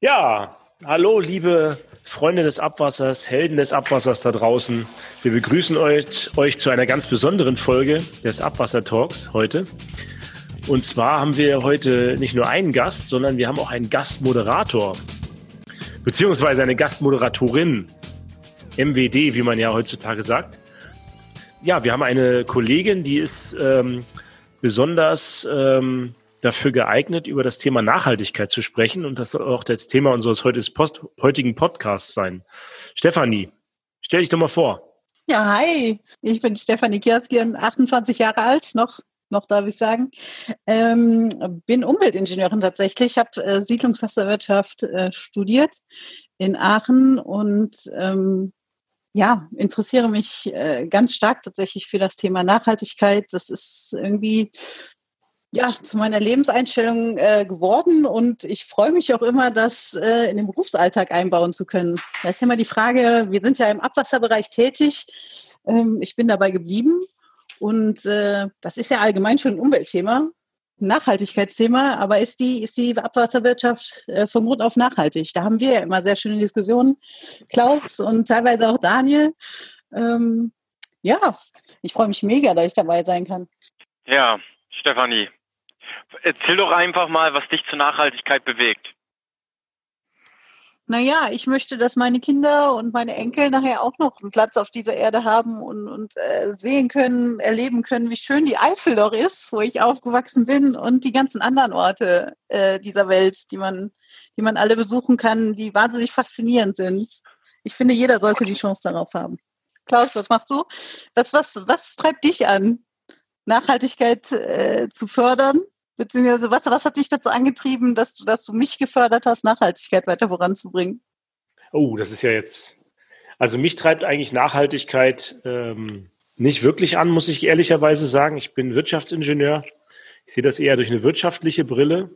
Ja, hallo liebe Freunde des Abwassers, Helden des Abwassers da draußen. Wir begrüßen euch, euch zu einer ganz besonderen Folge des Abwasser Talks heute. Und zwar haben wir heute nicht nur einen Gast, sondern wir haben auch einen Gastmoderator, beziehungsweise eine Gastmoderatorin, MWD, wie man ja heutzutage sagt. Ja, wir haben eine Kollegin, die ist ähm, besonders ähm, dafür geeignet, über das Thema Nachhaltigkeit zu sprechen. Und das soll auch das Thema unseres heutigen Podcasts sein. Stefanie, stell dich doch mal vor. Ja, hi, ich bin Stefanie Kirskirn, 28 Jahre alt, noch, noch darf ich sagen. Ähm, bin Umweltingenieurin tatsächlich, habe äh, Siedlungswasserwirtschaft äh, studiert in Aachen und ähm, ja, interessiere mich äh, ganz stark tatsächlich für das Thema Nachhaltigkeit. Das ist irgendwie ja, zu meiner Lebenseinstellung äh, geworden und ich freue mich auch immer, das äh, in den Berufsalltag einbauen zu können. Da ist immer die Frage, wir sind ja im Abwasserbereich tätig. Ähm, ich bin dabei geblieben und äh, das ist ja allgemein schon ein Umweltthema, ein Nachhaltigkeitsthema, aber ist die, ist die Abwasserwirtschaft äh, von Grund auf nachhaltig? Da haben wir ja immer sehr schöne Diskussionen, Klaus und teilweise auch Daniel. Ähm, ja, ich freue mich mega, dass ich dabei sein kann. Ja, Stefanie, Erzähl doch einfach mal, was dich zur Nachhaltigkeit bewegt. Naja, ich möchte, dass meine Kinder und meine Enkel nachher auch noch einen Platz auf dieser Erde haben und, und äh, sehen können, erleben können, wie schön die Eifel doch ist, wo ich aufgewachsen bin und die ganzen anderen Orte äh, dieser Welt, die man, die man alle besuchen kann, die wahnsinnig faszinierend sind. Ich finde, jeder sollte die Chance darauf haben. Klaus, was machst du? Was, was, was treibt dich an, Nachhaltigkeit äh, zu fördern Beziehungsweise, was, was hat dich dazu angetrieben, dass du, dass du mich gefördert hast, Nachhaltigkeit weiter voranzubringen? Oh, das ist ja jetzt. Also mich treibt eigentlich Nachhaltigkeit ähm, nicht wirklich an, muss ich ehrlicherweise sagen. Ich bin Wirtschaftsingenieur. Ich sehe das eher durch eine wirtschaftliche Brille.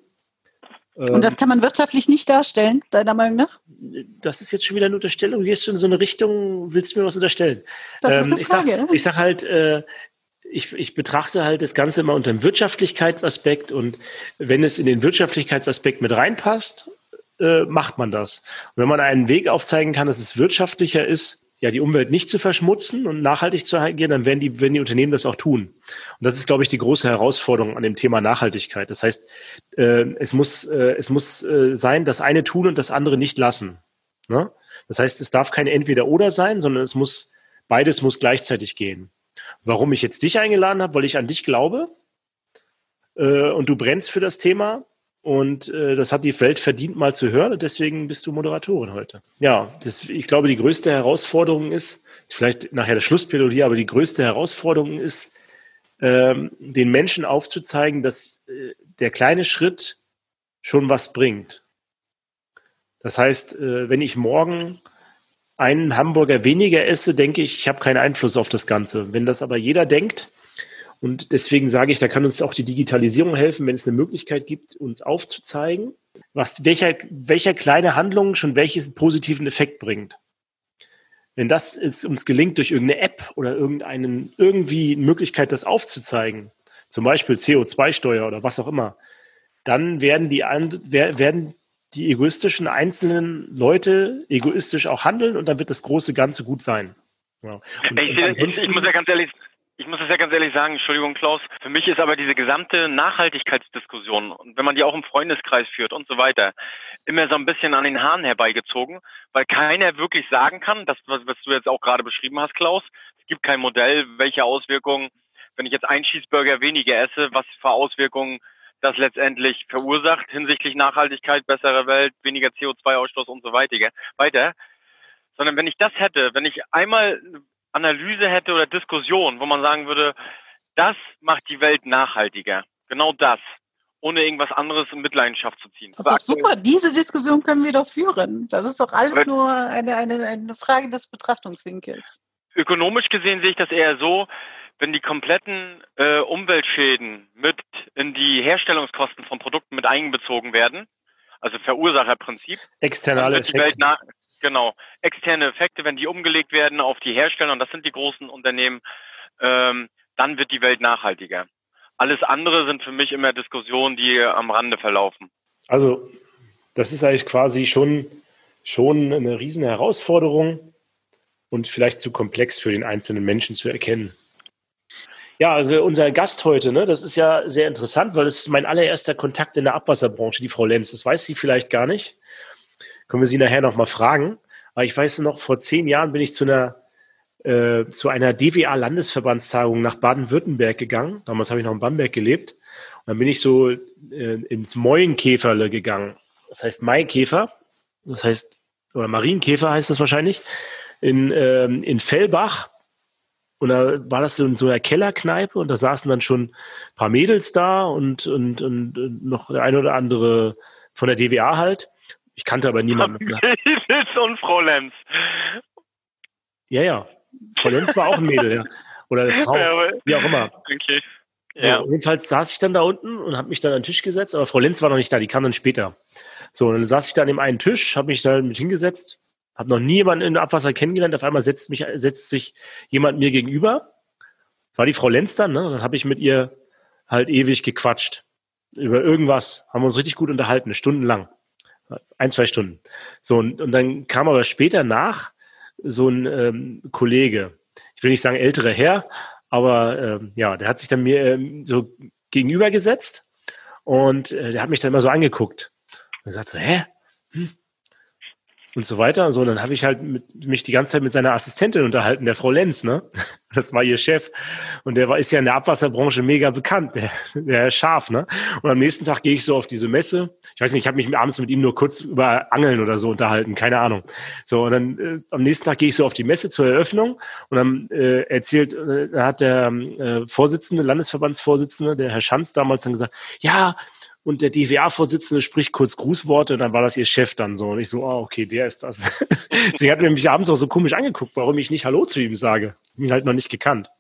Und das ähm, kann man wirtschaftlich nicht darstellen, deiner Meinung nach? Das ist jetzt schon wieder eine Unterstellung. Du gehst du in so eine Richtung, willst du mir was unterstellen? Das ähm, ist eine Frage. Ich sage sag halt, äh, ich, ich betrachte halt das Ganze immer unter dem Wirtschaftlichkeitsaspekt und wenn es in den Wirtschaftlichkeitsaspekt mit reinpasst, äh, macht man das. Und wenn man einen Weg aufzeigen kann, dass es wirtschaftlicher ist, ja, die Umwelt nicht zu verschmutzen und nachhaltig zu agieren, dann werden die, werden die Unternehmen das auch tun. Und das ist, glaube ich, die große Herausforderung an dem Thema Nachhaltigkeit. Das heißt, äh, es muss, äh, es muss äh, sein, das eine tun und das andere nicht lassen. Ne? Das heißt, es darf kein Entweder-Oder sein, sondern es muss, beides muss gleichzeitig gehen. Warum ich jetzt dich eingeladen habe, weil ich an dich glaube äh, und du brennst für das Thema und äh, das hat die Welt verdient, mal zu hören und deswegen bist du Moderatorin heute. Ja, das, ich glaube, die größte Herausforderung ist, vielleicht nachher das Schlussplädoyer, aber die größte Herausforderung ist, ähm, den Menschen aufzuzeigen, dass äh, der kleine Schritt schon was bringt. Das heißt, äh, wenn ich morgen einen Hamburger weniger esse, denke ich, ich habe keinen Einfluss auf das Ganze. Wenn das aber jeder denkt, und deswegen sage ich, da kann uns auch die Digitalisierung helfen, wenn es eine Möglichkeit gibt, uns aufzuzeigen, was, welcher, welcher kleine Handlung schon welches positiven Effekt bringt. Wenn das es uns gelingt, durch irgendeine App oder irgendeinen, irgendwie Möglichkeit, das aufzuzeigen, zum Beispiel CO2-Steuer oder was auch immer, dann werden die, werden die egoistischen einzelnen Leute egoistisch auch handeln und dann wird das große Ganze gut sein. Ja. Ich, ich, ich, muss ja ganz ehrlich, ich muss es ja ganz ehrlich sagen, Entschuldigung, Klaus, für mich ist aber diese gesamte Nachhaltigkeitsdiskussion, wenn man die auch im Freundeskreis führt und so weiter, immer so ein bisschen an den Haaren herbeigezogen, weil keiner wirklich sagen kann, das, was, was du jetzt auch gerade beschrieben hast, Klaus, es gibt kein Modell, welche Auswirkungen, wenn ich jetzt einen Cheeseburger weniger esse, was für Auswirkungen das letztendlich verursacht hinsichtlich Nachhaltigkeit, bessere Welt, weniger CO2-Ausstoß und so weiter, weiter. Sondern wenn ich das hätte, wenn ich einmal Analyse hätte oder Diskussion, wo man sagen würde, das macht die Welt nachhaltiger. Genau das. Ohne irgendwas anderes in Mitleidenschaft zu ziehen. Das ist doch super. Diese Diskussion können wir doch führen. Das ist doch alles nur eine, eine, eine Frage des Betrachtungswinkels. Ökonomisch gesehen sehe ich das eher so, wenn die kompletten äh, Umweltschäden mit in die Herstellungskosten von Produkten mit einbezogen werden, also Verursacherprinzip, externe Effekte. Nach, genau, externe Effekte, wenn die umgelegt werden auf die Hersteller, und das sind die großen Unternehmen, ähm, dann wird die Welt nachhaltiger. Alles andere sind für mich immer Diskussionen, die am Rande verlaufen. Also das ist eigentlich quasi schon, schon eine riesen Herausforderung und vielleicht zu komplex für den einzelnen Menschen zu erkennen. Ja, also unser Gast heute, ne, das ist ja sehr interessant, weil es ist mein allererster Kontakt in der Abwasserbranche, die Frau Lenz. Das weiß sie vielleicht gar nicht. Können wir sie nachher nochmal fragen. Aber ich weiß noch, vor zehn Jahren bin ich zu einer, äh, zu einer DWA-Landesverbandstagung nach Baden-Württemberg gegangen. Damals habe ich noch in Bamberg gelebt. Und dann bin ich so äh, ins Mäuenkäferle gegangen. Das heißt Maikäfer. Das heißt, oder Marienkäfer heißt das wahrscheinlich. In, ähm, in Fellbach. Und da war das so in so einer Kellerkneipe und da saßen dann schon ein paar Mädels da und, und, und noch der eine oder andere von der DWA halt. Ich kannte aber niemanden. Mädels und Frau Lenz. Ja, ja. Frau Lenz war auch ein Mädel, ja. Oder eine Frau, ja, wie auch immer. Okay. So, ja. Jedenfalls saß ich dann da unten und habe mich dann an den Tisch gesetzt, aber Frau Lenz war noch nicht da, die kam dann später. So, und dann saß ich da an dem einen Tisch, habe mich da mit hingesetzt habe noch nie jemanden in Abwasser kennengelernt. Auf einmal setzt, mich, setzt sich jemand mir gegenüber. Das war die Frau Lenz dann, ne? Dann habe ich mit ihr halt ewig gequatscht. Über irgendwas. Haben wir uns richtig gut unterhalten, stundenlang. Ein, zwei Stunden. So, und, und dann kam aber später nach so ein ähm, Kollege. Ich will nicht sagen älterer Herr, aber ähm, ja, der hat sich dann mir ähm, so gegenübergesetzt und äh, der hat mich dann immer so angeguckt. Und er sagt so, hä? Hm, und so weiter. Und so, dann habe ich halt mit, mich die ganze Zeit mit seiner Assistentin unterhalten, der Frau Lenz, ne? Das war ihr Chef. Und der war, ist ja in der Abwasserbranche mega bekannt, der, der Schaf, ne? Und am nächsten Tag gehe ich so auf diese Messe. Ich weiß nicht, ich habe mich abends mit ihm nur kurz über Angeln oder so unterhalten, keine Ahnung. So, und dann äh, am nächsten Tag gehe ich so auf die Messe zur Eröffnung und dann äh, erzählt, äh, hat der äh, Vorsitzende, Landesverbandsvorsitzende, der Herr Schanz damals dann gesagt, ja, und der DWA-Vorsitzende spricht kurz Grußworte und dann war das ihr Chef dann so. Und ich so, oh, okay, der ist das. Deswegen hat er mich abends auch so komisch angeguckt, warum ich nicht Hallo zu ihm sage. Ich ihn halt noch nicht gekannt.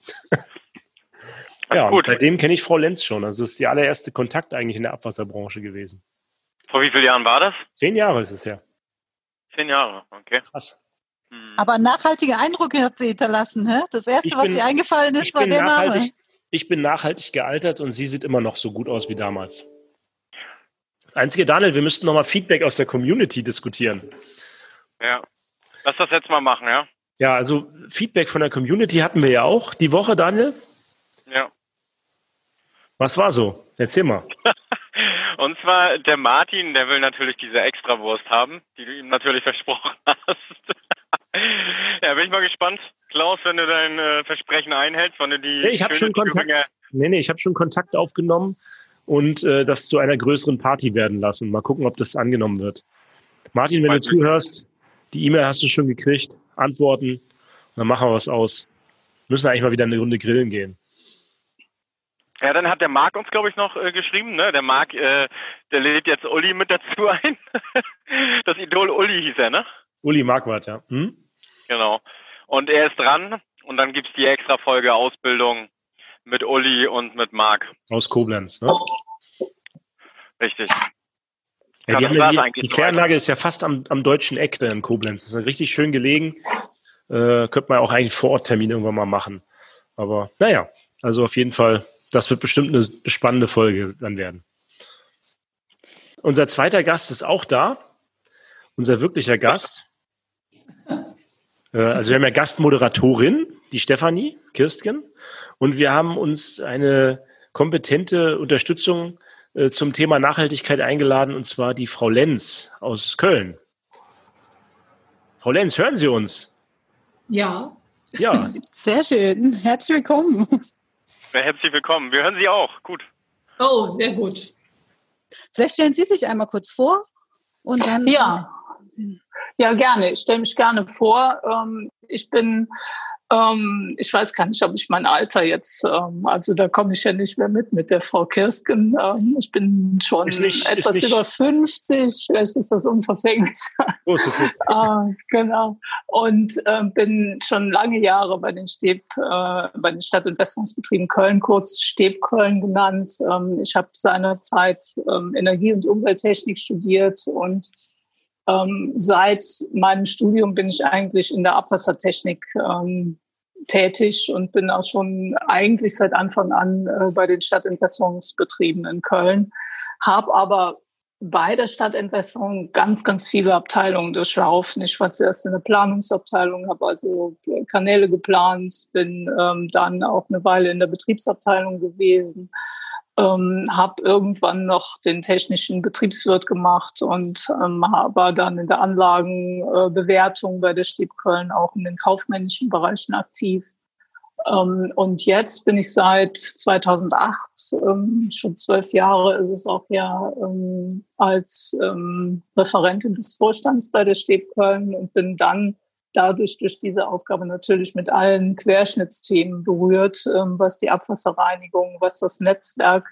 ja, und seitdem kenne ich Frau Lenz schon. Also ist die allererste Kontakt eigentlich in der Abwasserbranche gewesen. Vor wie vielen Jahren war das? Zehn Jahre ist es ja. Zehn Jahre, okay. Krass. Hm. Aber nachhaltige Eindrücke hat sie hinterlassen, hä? Das erste, bin, was ihr eingefallen ist, war der Name. Ich bin nachhaltig gealtert und sie sieht immer noch so gut aus wie damals. Einzige, Daniel, wir müssten nochmal Feedback aus der Community diskutieren. Ja, lass das jetzt mal machen, ja? Ja, also Feedback von der Community hatten wir ja auch die Woche, Daniel. Ja. Was war so? Erzähl mal. Und zwar der Martin, der will natürlich diese Extrawurst haben, die du ihm natürlich versprochen hast. ja, bin ich mal gespannt. Klaus, wenn du dein äh, Versprechen einhältst, wenn du die. Nee, ich habe schon Kontakt. Nee, nee, ich habe schon Kontakt aufgenommen und äh, das zu einer größeren Party werden lassen. Mal gucken, ob das angenommen wird. Martin, wenn du zuhörst, die E-Mail hast du schon gekriegt, Antworten, dann machen wir was aus. Müssen eigentlich mal wieder eine Runde grillen gehen. Ja, dann hat der Marc uns, glaube ich, noch äh, geschrieben. Ne? Der Marc, äh, der lädt jetzt Uli mit dazu ein. das Idol Uli hieß er, ne? Uli Marquardt, ja. Hm? Genau. Und er ist dran. Und dann gibt's die extra Folge Ausbildung mit Uli und mit Marc. Aus Koblenz, ne? Richtig. Ja, die, ja die, die Kläranlage ist ja fast am, am deutschen Eck da in Koblenz. Das ist richtig schön gelegen. Äh, könnte man auch eigentlich vor Ort Termin irgendwann mal machen. Aber naja, also auf jeden Fall, das wird bestimmt eine spannende Folge dann werden. Unser zweiter Gast ist auch da. Unser wirklicher Gast. Äh, also wir haben ja Gastmoderatorin, die Stefanie Kirstgen. Und wir haben uns eine kompetente Unterstützung äh, zum Thema Nachhaltigkeit eingeladen, und zwar die Frau Lenz aus Köln. Frau Lenz, hören Sie uns? Ja. Ja. Sehr schön. Herzlich willkommen. Ja, herzlich willkommen. Wir hören Sie auch. Gut. Oh, sehr gut. Vielleicht stellen Sie sich einmal kurz vor und dann. Ja. Ja, gerne. Ich stelle mich gerne vor. Ähm, ich bin ähm, ich weiß gar nicht, ob ich mein Alter jetzt, ähm, also da komme ich ja nicht mehr mit mit der Frau Kirsken. Ähm, ich bin schon nicht, etwas über 50, vielleicht ist das unverfänglich. Oh, äh, genau. Und äh, bin schon lange Jahre bei den Steb, äh, bei den Stadtentwässerungsbetrieben Köln, kurz Steb Köln genannt. Ähm, ich habe seinerzeit ähm, Energie- und Umwelttechnik studiert und ähm, seit meinem Studium bin ich eigentlich in der Abwassertechnik ähm, tätig und bin auch schon eigentlich seit Anfang an äh, bei den Stadtentwässerungsbetrieben in Köln, habe aber bei der Stadtentwässerung ganz, ganz viele Abteilungen durchlaufen. Ich war zuerst in der Planungsabteilung, habe also Kanäle geplant, bin ähm, dann auch eine Weile in der Betriebsabteilung gewesen, ähm, habe irgendwann noch den technischen Betriebswirt gemacht und ähm, war dann in der Anlagenbewertung bei der Stieb Köln auch in den kaufmännischen Bereichen aktiv. Ähm, und jetzt bin ich seit 2008, ähm, schon zwölf Jahre ist es auch ja, ähm, als ähm, Referentin des Vorstands bei der Städt Köln und bin dann dadurch durch diese Aufgabe natürlich mit allen Querschnittsthemen berührt, ähm, was die Abwasserreinigung, was das Netzwerk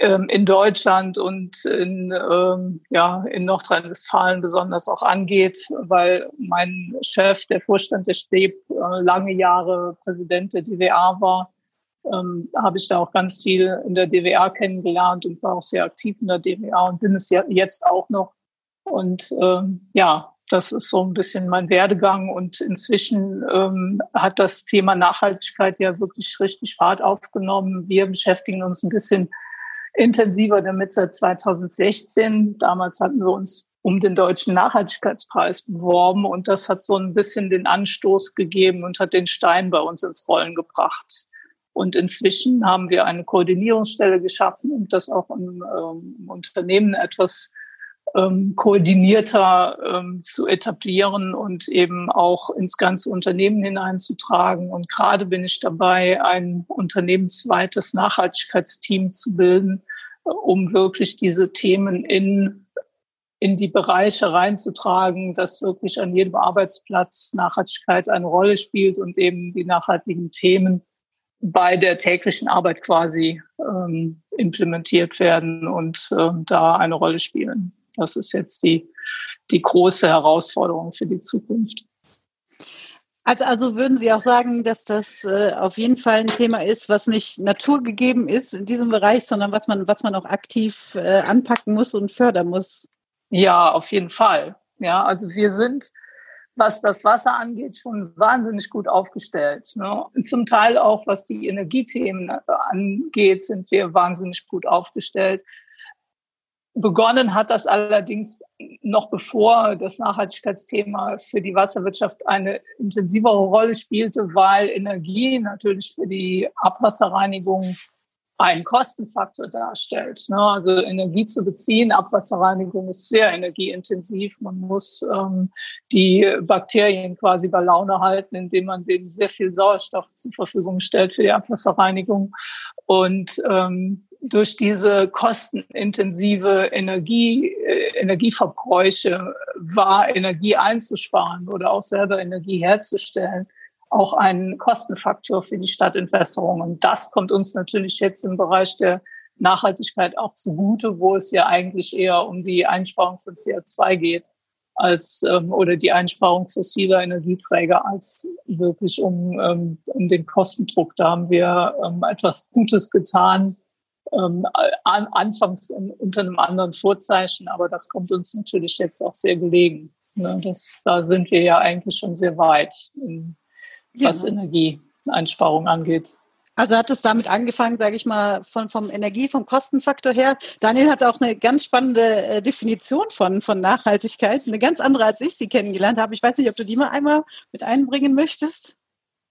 ähm, in Deutschland und in, ähm, ja, in Nordrhein-Westfalen besonders auch angeht, weil mein Chef, der Vorstand der STEB, äh, lange Jahre Präsident der DWA war, habe ich da auch ganz viel in der DWA kennengelernt und war auch sehr aktiv in der DWA und bin es jetzt auch noch. Und ja, das ist so ein bisschen mein Werdegang. Und inzwischen ähm, hat das Thema Nachhaltigkeit ja wirklich richtig Fahrt aufgenommen. Wir beschäftigen uns ein bisschen intensiver damit seit 2016. Damals hatten wir uns um den deutschen Nachhaltigkeitspreis beworben und das hat so ein bisschen den Anstoß gegeben und hat den Stein bei uns ins Rollen gebracht. Und inzwischen haben wir eine Koordinierungsstelle geschaffen, um das auch im, ähm, Unternehmen etwas ähm, koordinierter ähm, zu etablieren und eben auch ins ganze Unternehmen hineinzutragen. Und gerade bin ich dabei, ein unternehmensweites Nachhaltigkeitsteam zu bilden, äh, um wirklich diese Themen in in die Bereiche reinzutragen, dass wirklich an jedem Arbeitsplatz Nachhaltigkeit eine Rolle spielt und eben die nachhaltigen Themen bei der täglichen Arbeit quasi ähm, implementiert werden und ähm, da eine Rolle spielen. Das ist jetzt die, die große Herausforderung für die Zukunft. Also, also würden Sie auch sagen, dass das äh, auf jeden Fall ein Thema ist, was nicht naturgegeben ist in diesem Bereich, sondern was man, was man auch aktiv äh, anpacken muss und fördern muss? Ja, auf jeden Fall. Ja, also wir sind, was das Wasser angeht, schon wahnsinnig gut aufgestellt. Ne? Zum Teil auch, was die Energiethemen äh, angeht, sind wir wahnsinnig gut aufgestellt. Begonnen hat das allerdings noch bevor das Nachhaltigkeitsthema für die Wasserwirtschaft eine intensivere Rolle spielte, weil Energie natürlich für die Abwasserreinigung einen Kostenfaktor darstellt. Ne? Also Energie zu beziehen, Abwasserreinigung ist sehr energieintensiv. Man muss ähm, die Bakterien quasi bei Laune halten, indem man denen sehr viel Sauerstoff zur Verfügung stellt für die Abwasserreinigung. Und ähm, durch diese kostenintensive Energie, äh, Energieverbräuche war Energie einzusparen oder auch selber Energie herzustellen, auch ein Kostenfaktor für die Stadtentwässerung. Und das kommt uns natürlich jetzt im Bereich der Nachhaltigkeit auch zugute, wo es ja eigentlich eher um die Einsparung von CO2 geht als ähm, oder die Einsparung fossiler Energieträger als wirklich um, ähm, um den Kostendruck. Da haben wir ähm, etwas Gutes getan, ähm, an, anfangs in, unter einem anderen Vorzeichen, aber das kommt uns natürlich jetzt auch sehr gelegen. Ne? Das, da sind wir ja eigentlich schon sehr weit, in, was ja. Energieeinsparung angeht. Also hat es damit angefangen, sage ich mal, von, vom Energie, vom Kostenfaktor her. Daniel hat auch eine ganz spannende äh, Definition von, von Nachhaltigkeit, eine ganz andere, als ich sie kennengelernt habe. Ich weiß nicht, ob du die mal einmal mit einbringen möchtest.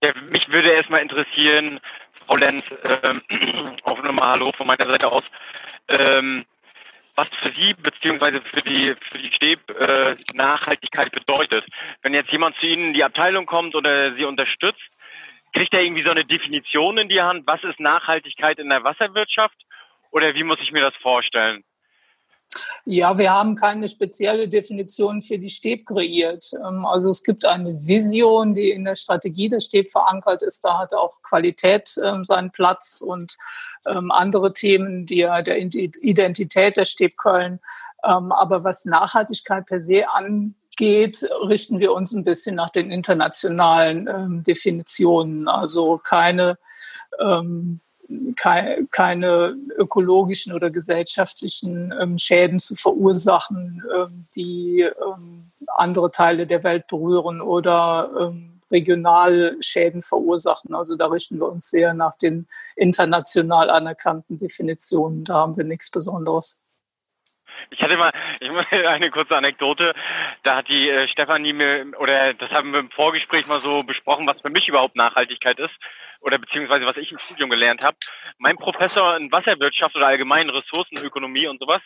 Ja, mich würde erstmal interessieren, Frau Lenz, ähm, auch nochmal Hallo von meiner Seite aus. Ähm, was für Sie beziehungsweise für die für die Stäb äh, Nachhaltigkeit bedeutet. Wenn jetzt jemand zu Ihnen in die Abteilung kommt oder Sie unterstützt, kriegt er irgendwie so eine Definition in die Hand, was ist Nachhaltigkeit in der Wasserwirtschaft oder wie muss ich mir das vorstellen? Ja, wir haben keine spezielle Definition für die Stäb kreiert. Ähm, also es gibt eine Vision, die in der Strategie der Stäb verankert ist. Da hat auch Qualität ähm, seinen Platz und ähm, andere Themen die, der Identität der Stäb Köln. Aber was Nachhaltigkeit per se angeht, richten wir uns ein bisschen nach den internationalen Definitionen. Also keine keine ökologischen oder gesellschaftlichen ähm, Schäden zu verursachen, ähm, die ähm, andere Teile der Welt berühren oder regional Schäden verursachen. Also da richten wir uns sehr nach den international anerkannten Definitionen. Da haben wir nichts Besonderes. Ich hatte mal, ich eine kurze Anekdote. Da hat die äh, Stefanie mir, oder das haben wir im Vorgespräch mal so besprochen, was für mich überhaupt Nachhaltigkeit ist, oder beziehungsweise was ich im Studium gelernt habe. Mein Professor in Wasserwirtschaft oder allgemein Ressourcenökonomie und sowas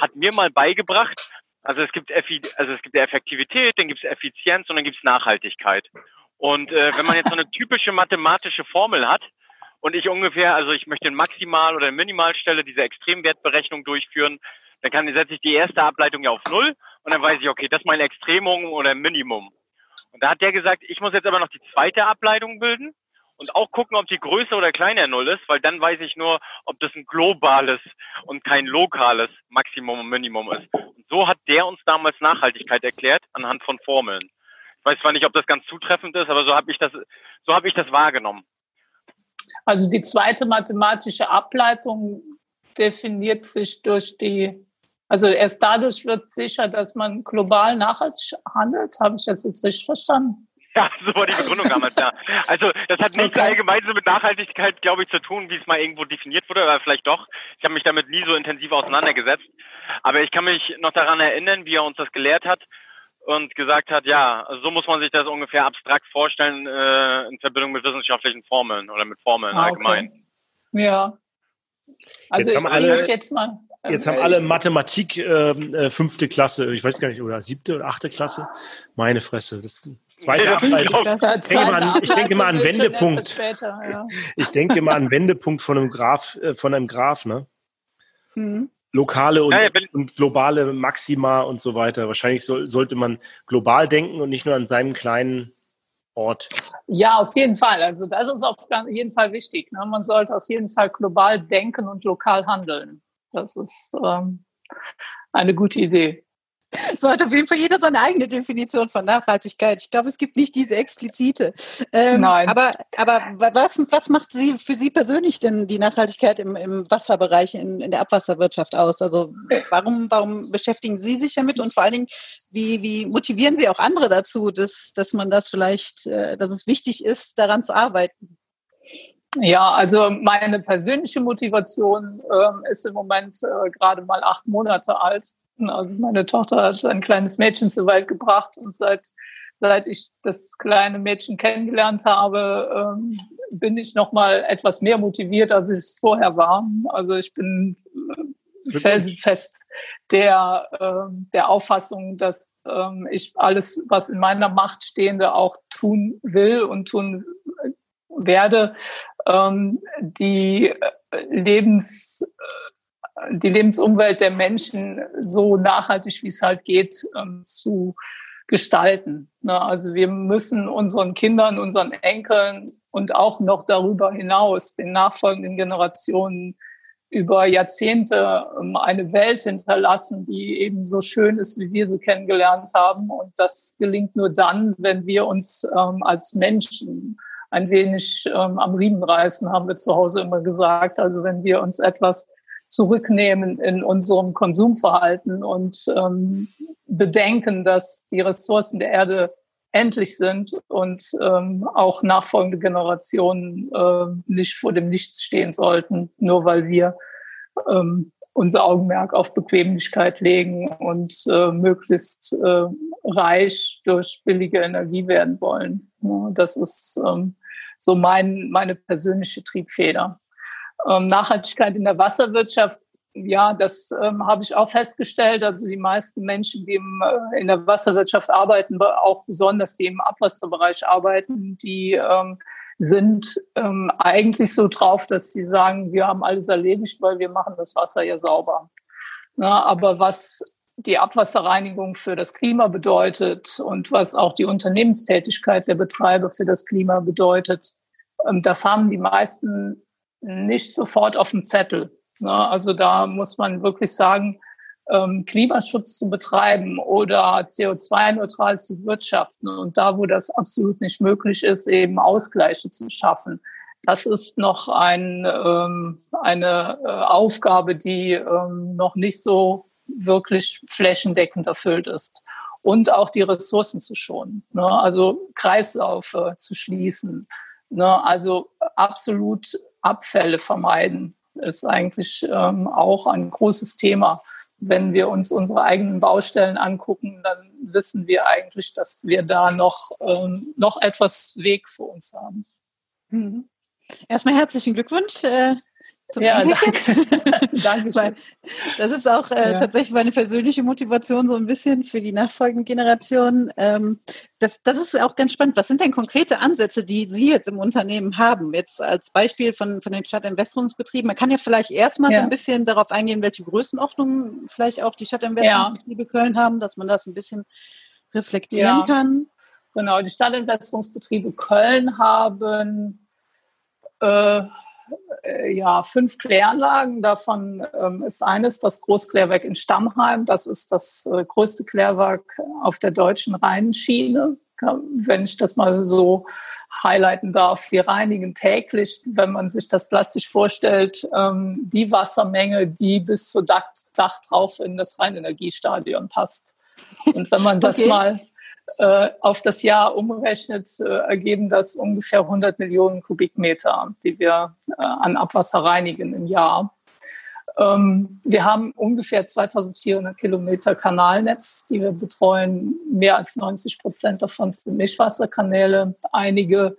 hat mir mal beigebracht, also es gibt Effi also es gibt Effektivität, dann gibt es Effizienz und dann gibt es Nachhaltigkeit. Und äh, wenn man jetzt so eine typische mathematische Formel hat, und ich ungefähr, also ich möchte in Maximal- oder Minimalstelle diese Extremwertberechnung durchführen, dann kann, setze ich die erste Ableitung ja auf Null und dann weiß ich, okay, das ist mein Extremum oder Minimum. Und da hat der gesagt, ich muss jetzt aber noch die zweite Ableitung bilden und auch gucken, ob die größer oder kleiner Null ist, weil dann weiß ich nur, ob das ein globales und kein lokales Maximum und Minimum ist. Und so hat der uns damals Nachhaltigkeit erklärt anhand von Formeln. Ich weiß zwar nicht, ob das ganz zutreffend ist, aber so habe ich das, so habe ich das wahrgenommen. Also die zweite mathematische Ableitung definiert sich durch die, also erst dadurch wird sicher, dass man global nachhaltig handelt. Habe ich das jetzt richtig verstanden? Ja, so war die Begründung damals, ja. Also das hat nichts okay. allgemein so mit Nachhaltigkeit, glaube ich, zu tun, wie es mal irgendwo definiert wurde, oder vielleicht doch. Ich habe mich damit nie so intensiv auseinandergesetzt. Aber ich kann mich noch daran erinnern, wie er uns das gelehrt hat und gesagt hat, ja, so muss man sich das ungefähr abstrakt vorstellen äh, in Verbindung mit wissenschaftlichen Formeln oder mit Formeln ah, allgemein. Okay. Ja. Also jetzt ich alle, mich jetzt mal. Jetzt haben äh, alle Mathematik ähm, äh, fünfte Klasse, ich weiß gar nicht, oder siebte oder achte Klasse. Meine Fresse, das zweite ja, Ableitung. Ich, denke mal an, ich denke mal an Wendepunkt. Später, ja. Ich denke mal an Wendepunkt von einem Graph, äh, von einem Graph, ne? Mhm lokale und, ja, ja, und, globale Maxima und so weiter. Wahrscheinlich soll, sollte man global denken und nicht nur an seinem kleinen Ort. Ja, auf jeden Fall. Also das ist auf jeden Fall wichtig. Ne? Man sollte auf jeden Fall global denken und lokal handeln. Das ist ähm, eine gute Idee. So hat auf jeden Fall jeder seine eigene Definition von Nachhaltigkeit. Ich glaube, es gibt nicht diese explizite. Ähm, Nein. Aber, aber was, was macht Sie für Sie persönlich denn die Nachhaltigkeit im, im Wasserbereich, in, in der Abwasserwirtschaft aus? Also warum, warum beschäftigen Sie sich damit und vor allen Dingen, wie, wie motivieren Sie auch andere dazu, dass, dass man das vielleicht, äh, dass es wichtig ist, daran zu arbeiten? Ja, also meine persönliche Motivation äh, ist im Moment äh, gerade mal acht Monate alt. Also meine Tochter hat ein kleines Mädchen zur Welt gebracht und seit, seit ich das kleine Mädchen kennengelernt habe, ähm, bin ich noch mal etwas mehr motiviert, als ich es vorher war. Also ich bin äh, felsenfest der, äh, der Auffassung, dass ähm, ich alles, was in meiner Macht stehende, auch tun will und tun werde, ähm, die äh, Lebens äh, die Lebensumwelt der Menschen so nachhaltig, wie es halt geht, ähm, zu gestalten. Ne? Also wir müssen unseren Kindern, unseren Enkeln und auch noch darüber hinaus den nachfolgenden Generationen über Jahrzehnte ähm, eine Welt hinterlassen, die eben so schön ist, wie wir sie kennengelernt haben. Und das gelingt nur dann, wenn wir uns ähm, als Menschen ein wenig am Riemen reißen, haben wir zu Hause immer gesagt. Also wenn wir uns etwas zurücknehmen in unserem Konsumverhalten und ähm, bedenken, dass die Ressourcen der Erde endlich sind und ähm, auch nachfolgende Generationen äh, nicht vor dem Nichts stehen sollten, nur weil wir ähm, unser Augenmerk auf Bequemlichkeit legen und äh, möglichst äh, reich durch billige Energie werden wollen. Ja, das ist ähm, so mein, meine persönliche Triebfeder. Ähm, Nachhaltigkeit in der Wasserwirtschaft, ja, das ähm, habe ich auch festgestellt. Also die meisten Menschen, die im, äh, in der Wasserwirtschaft arbeiten, auch besonders die im Abwasserbereich arbeiten, die ähm, sind ähm, eigentlich so drauf, dass sie sagen, wir haben alles erledigt, weil wir machen das Wasser ja sauber. Ja, aber was die Abwasserreinigung für das Klima bedeutet und was auch die Unternehmenstätigkeit der Betreiber für das Klima bedeutet, ähm, das haben die meisten nicht sofort auf dem Zettel. Ne? Also da muss man wirklich sagen, ähm, Klimaschutz zu betreiben oder CO2-neutral zu wirtschaften und da, wo das absolut nicht möglich ist, eben Ausgleiche zu schaffen. Das ist noch ein, ähm, eine äh, Aufgabe, die noch nicht so wirklich flächendeckend erfüllt ist. Und auch die Ressourcen zu schonen, ne? also Kreislaufe zu schließen. Ne? Also absolut Abfälle vermeiden ist eigentlich ähm, auch ein großes Thema. wenn wir uns unsere eigenen Baustellen angucken, dann wissen wir eigentlich, dass wir da noch, ähm, noch etwas Weg vor uns haben. Mhm. Erstmal herzlichen Glückwunsch äh, zum ja, danke. Dankeschön. das ist auch äh, ja. tatsächlich meine persönliche Motivation so ein bisschen für die nachfolgenden Generationen. Ähm, das, das ist auch ganz spannend. Was sind denn konkrete Ansätze, die Sie jetzt im Unternehmen haben? Jetzt als Beispiel von, von den Stadtinvestungsbetrieben. Man kann ja vielleicht erstmal ja. so ein bisschen darauf eingehen, welche Größenordnung vielleicht auch die Stadtinvestungsbetriebe Köln haben, dass man das ein bisschen reflektieren kann. Genau, die Stadtinvestungsbetriebe Köln haben äh, ja, fünf Kläranlagen. Davon ähm, ist eines das Großklärwerk in Stammheim. Das ist das äh, größte Klärwerk auf der deutschen Rheinschiene. Wenn ich das mal so highlighten darf, wir reinigen täglich, wenn man sich das plastisch vorstellt, ähm, die Wassermenge, die bis zur Dach, Dach drauf in das Rheinenergiestadion passt. Und wenn man das okay. mal äh, auf das Jahr umrechnet, äh, ergeben das ungefähr 100 Millionen Kubikmeter, die wir äh, an Abwasser reinigen im Jahr. Ähm, wir haben ungefähr 2400 Kilometer Kanalnetz, die wir betreuen. Mehr als 90 Prozent davon sind Mischwasserkanäle. Einige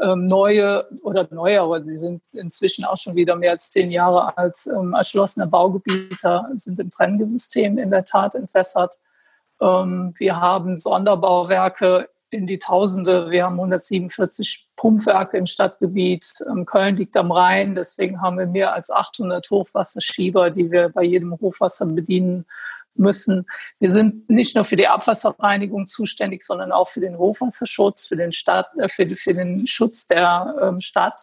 ähm, neue oder neue, aber die sind inzwischen auch schon wieder mehr als zehn Jahre alt, ähm, erschlossene Baugebiete sind im Trenngesystem in der Tat entwässert. Ähm, wir haben Sonderbauwerke in die Tausende. Wir haben 147 Pumpwerke im Stadtgebiet. Ähm, Köln liegt am Rhein. Deswegen haben wir mehr als 800 Hochwasserschieber, die wir bei jedem Hochwasser bedienen müssen. Wir sind nicht nur für die Abwasserreinigung zuständig, sondern auch für den Hochwasserschutz, für den, Stadt, äh, für, für den Schutz der ähm, Stadt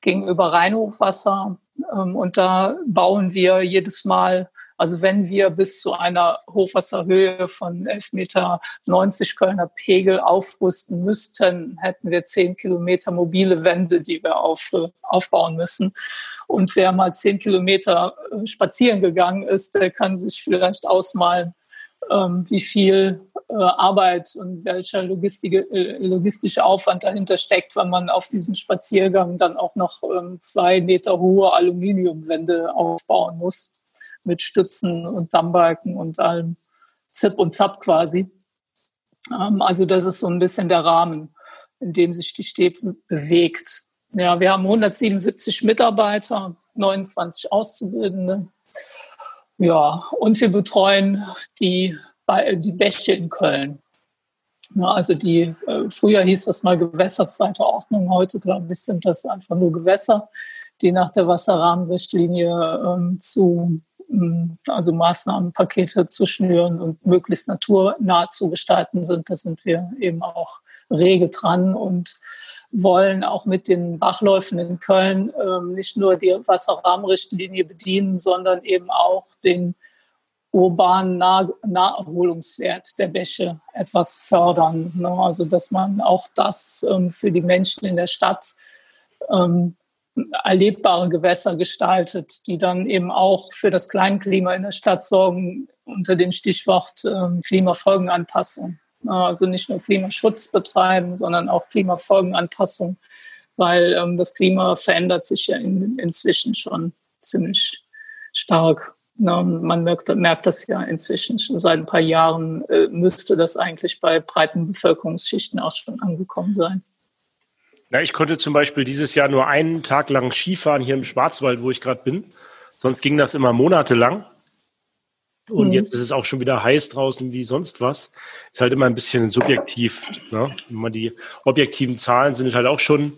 gegenüber Rheinhochwasser. Und da bauen wir jedes Mal also wenn wir bis zu einer Hochwasserhöhe von 11,90 Meter Kölner Pegel aufrüsten müssten, hätten wir 10 Kilometer mobile Wände, die wir auf, aufbauen müssen. Und wer mal 10 Kilometer äh, spazieren gegangen ist, der kann sich vielleicht ausmalen, ähm, wie viel äh, Arbeit und welcher äh, logistische Aufwand dahinter steckt, wenn man auf diesem Spaziergang dann auch noch ähm, zwei Meter hohe Aluminiumwände aufbauen muss mit Stützen und Dammbalken und allem Zip und Zap quasi. Ähm, also das ist so ein bisschen der Rahmen, in dem sich die Stäbe bewegt. Ja, wir haben 177 Mitarbeiter, 29 Auszubildende. Ja, und wir betreuen die, die Bäche in Köln. Ja, also die, äh, früher hieß das mal Gewässer zweiter Ordnung, heute glaube ich sind das einfach nur Gewässer, die nach der Wasserrahmenrichtlinie ähm, zu also Maßnahmenpakete zu schnüren und möglichst naturnah zu gestalten sind. Da sind wir eben auch rege dran und wollen auch mit den Bachläufen in Köln ähm, nicht nur die Wasserrahmenrichtlinie bedienen, sondern eben auch den urbanen nah Naherholungswert der Bäche etwas fördern. Ne? Also dass man auch das ähm, für die Menschen in der Stadt ähm, erlebbare Gewässer gestaltet, die dann eben auch für das Kleinklima in der Stadt sorgen unter dem Stichwort ähm, Klimafolgenanpassung. Also nicht nur Klimaschutz betreiben, sondern auch Klimafolgenanpassung, weil ähm, das Klima verändert sich ja in, inzwischen schon ziemlich stark. Na, man merkt, merkt, das ja inzwischen schon seit ein paar Jahren, äh, müsste das eigentlich bei breiten Bevölkerungsschichten auch schon angekommen sein. Ja, ich konnte zum Beispiel dieses Jahr nur einen Tag lang Skifahren hier im Schwarzwald, wo ich gerade bin. Sonst ging das immer monatelang. Und mhm. jetzt ist es auch schon wieder heiß draußen wie sonst was. Ist halt immer ein bisschen subjektiv. Ne? Immer die objektiven Zahlen sind halt auch schon,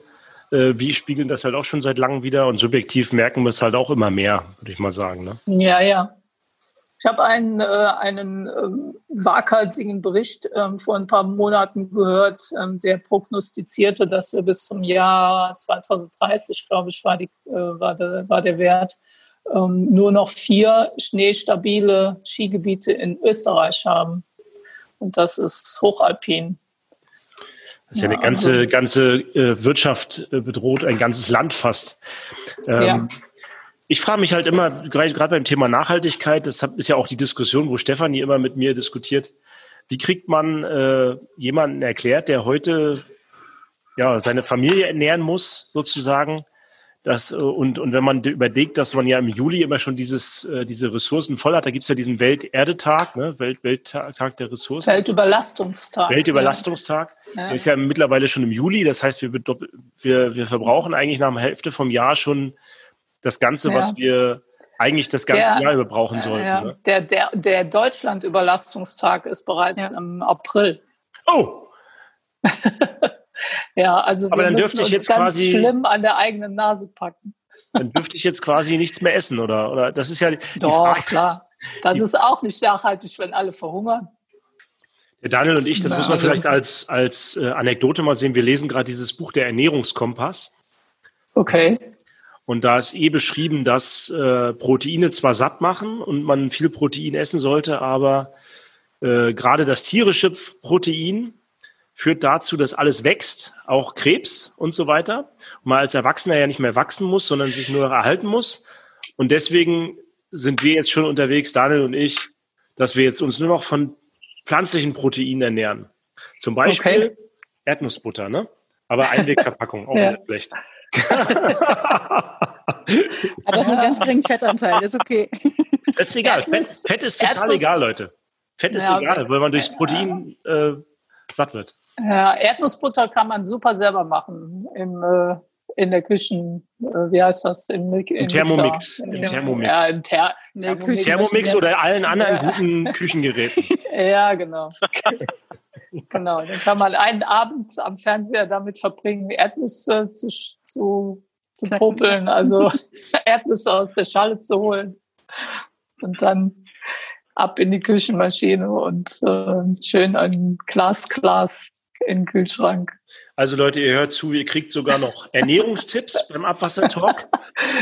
äh, wie spiegeln das halt auch schon seit langem wieder. Und subjektiv merken wir es halt auch immer mehr, würde ich mal sagen. Ne? Ja, ja. Ich habe einen, äh, einen ähm, waghalsigen Bericht ähm, vor ein paar Monaten gehört, ähm, der prognostizierte, dass wir bis zum Jahr 2030, glaube ich, war, die, äh, war, der, war der Wert, ähm, nur noch vier schneestabile Skigebiete in Österreich haben. Und das ist hochalpin. Das ist ja, eine ganze, also, ganze äh, Wirtschaft äh, bedroht, ein ganzes Land fast. Ähm, ja. Ich frage mich halt immer, gerade beim Thema Nachhaltigkeit, das ist ja auch die Diskussion, wo Stefanie immer mit mir diskutiert, wie kriegt man äh, jemanden erklärt, der heute ja seine Familie ernähren muss, sozusagen, Das, äh, und, und wenn man überlegt, dass man ja im Juli immer schon dieses, äh, diese Ressourcen voll hat, da gibt es ja diesen Welterdetag, ne? Welt, Welttag der Ressourcen. Weltüberlastungstag. Weltüberlastungstag. Ja. Der ist ja mittlerweile schon im Juli, das heißt, wir, wir, wir verbrauchen eigentlich nach der Hälfte vom Jahr schon das Ganze, ja. was wir eigentlich das ganze der, Jahr über brauchen sollten. Ja. Ne? Der, der, der Deutschland-Überlastungstag ist bereits im April. Oh! Ja, also Aber wir müssen uns ganz quasi, schlimm an der eigenen Nase packen. Dann dürfte ich jetzt quasi nichts mehr essen, oder? Oder das ist ja die Doch, Frage. klar. Das ist auch nicht nachhaltig, wenn alle verhungern. Der Daniel und ich, das Na, muss man vielleicht als, als äh, Anekdote mal sehen. Wir lesen gerade dieses Buch Der Ernährungskompass. Okay. Und da ist eh beschrieben, dass äh, Proteine zwar satt machen und man viel Protein essen sollte, aber äh, gerade das tierische Protein führt dazu, dass alles wächst, auch Krebs und so weiter. Und man als Erwachsener ja nicht mehr wachsen muss, sondern sich nur erhalten muss. Und deswegen sind wir jetzt schon unterwegs, Daniel und ich, dass wir jetzt uns nur noch von pflanzlichen Proteinen ernähren. Zum Beispiel okay. Erdnussbutter, ne? Aber Einwegverpackung, auch ja. nicht schlecht. Hat auch einen ganz geringen Fettanteil, ist okay. Das ist egal. Fett, Fett, ist total Erdnuss. egal, Leute. Fett ist ja, egal, weil man durchs Protein äh, satt wird. Ja, Erdnussbutter kann man super selber machen im, äh, in der Küchen, äh, wie heißt das? Im, im, Im Thermomix. Im, Im Thermomix. Ja, im Ther nee, Thermomix, Thermomix oder allen anderen ja. guten Küchengeräten. ja, genau. genau. Dann kann man einen Abend am Fernseher damit verbringen, Erdnüsse zu, zu, zu popeln, also Erdnüsse aus der Schale zu holen. Und dann ab in die Küchenmaschine und äh, schön ein Glas Glas in den Kühlschrank. Also Leute, ihr hört zu, ihr kriegt sogar noch Ernährungstipps beim Abwassertalk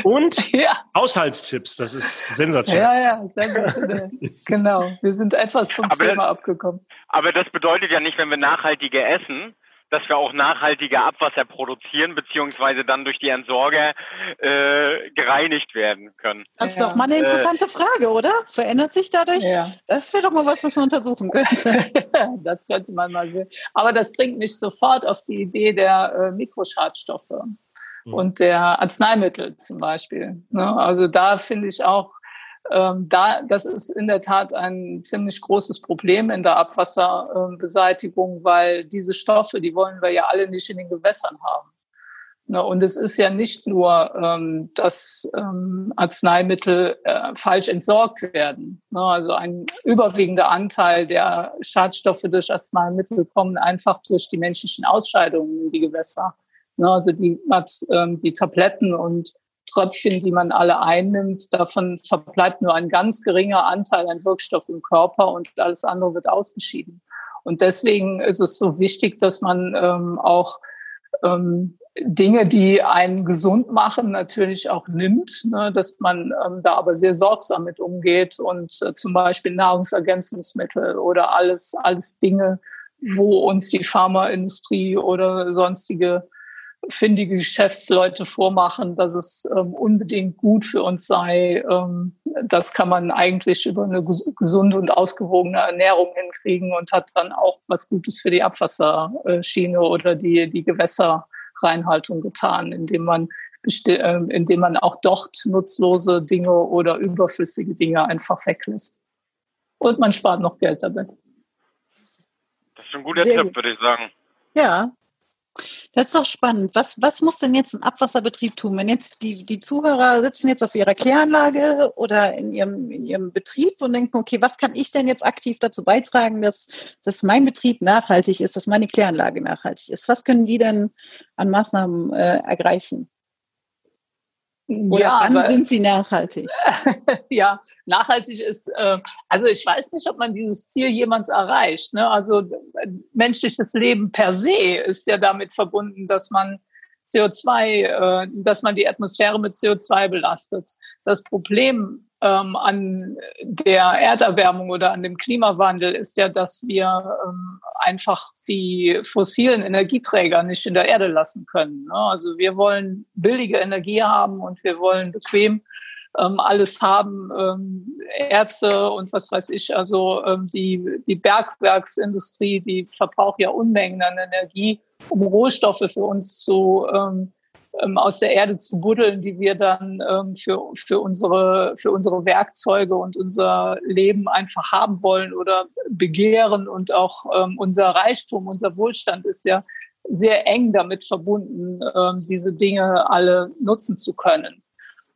und ja. Haushaltstipps. Das ist sensationell. Ja, ja, sensationell. genau. Wir sind etwas vom aber Thema abgekommen. Aber das bedeutet ja nicht, wenn wir nachhaltiger essen, dass wir auch nachhaltiger Abwasser produzieren, beziehungsweise dann durch die Entsorger äh, gereinigt werden können. Das ist ja. doch mal eine interessante äh, Frage, oder? Verändert sich dadurch? Ja. Das wäre doch mal was, was man untersuchen könnte. das könnte man mal sehen. Aber das bringt mich sofort auf die Idee der äh, Mikroschadstoffe mhm. und der Arzneimittel zum Beispiel. Ne? Also da finde ich auch, ähm, da, das ist in der Tat ein ziemlich großes Problem in der Abwasserbeseitigung, weil diese Stoffe, die wollen wir ja alle nicht in den Gewässern haben. Ne, und es ist ja nicht nur, ähm, dass ähm, Arzneimittel äh, falsch entsorgt werden. Ne, also ein überwiegender Anteil der Schadstoffe durch Arzneimittel kommen einfach durch die menschlichen Ausscheidungen in die Gewässer. Ne, also die, die Tabletten und Tröpfchen, die man alle einnimmt, davon verbleibt nur ein ganz geringer Anteil an Wirkstoff im Körper und alles andere wird ausgeschieden. Und deswegen ist es so wichtig, dass man ähm, auch ähm, Dinge, die einen gesund machen, natürlich auch nimmt, ne, dass man ähm, da aber sehr sorgsam mit umgeht und äh, zum Beispiel Nahrungsergänzungsmittel oder alles, alles Dinge, wo uns die Pharmaindustrie oder sonstige findige Geschäftsleute vormachen, dass es ähm, unbedingt gut für uns sei. Ähm, das kann man eigentlich über eine gesunde und ausgewogene Ernährung hinkriegen und hat dann auch was Gutes für die Abwasserschiene oder die, die Gewässerreinhaltung getan, indem man äh, indem man auch dort nutzlose Dinge oder überflüssige Dinge einfach weglässt. Und man spart noch Geld damit. Das ist ein guter Sehr Tipp, gut. würde ich sagen. Ja, das ist doch spannend. Was, was muss denn jetzt ein Abwasserbetrieb tun? Wenn jetzt die, die Zuhörer sitzen jetzt auf ihrer Kläranlage oder in ihrem, in ihrem Betrieb und denken, okay, was kann ich denn jetzt aktiv dazu beitragen, dass, dass mein Betrieb nachhaltig ist, dass meine Kläranlage nachhaltig ist? Was können die denn an Maßnahmen äh, ergreifen? Oder ja, wann aber, sind sie nachhaltig? ja, nachhaltig ist, äh, also ich weiß nicht, ob man dieses Ziel jemals erreicht. Ne? Also äh, menschliches Leben per se ist ja damit verbunden, dass man CO2, äh, dass man die Atmosphäre mit CO2 belastet. Das Problem ähm, an der Erderwärmung oder an dem Klimawandel ist ja, dass wir ähm, einfach die fossilen Energieträger nicht in der Erde lassen können. Ne? Also wir wollen billige Energie haben und wir wollen bequem ähm, alles haben, ähm, Ärzte und was weiß ich. Also ähm, die, die Bergwerksindustrie, die verbraucht ja Unmengen an Energie, um Rohstoffe für uns zu ähm, ähm, aus der Erde zu buddeln, die wir dann ähm, für, für, unsere, für unsere Werkzeuge und unser Leben einfach haben wollen oder begehren. Und auch ähm, unser Reichtum, unser Wohlstand ist ja sehr eng damit verbunden, ähm, diese Dinge alle nutzen zu können.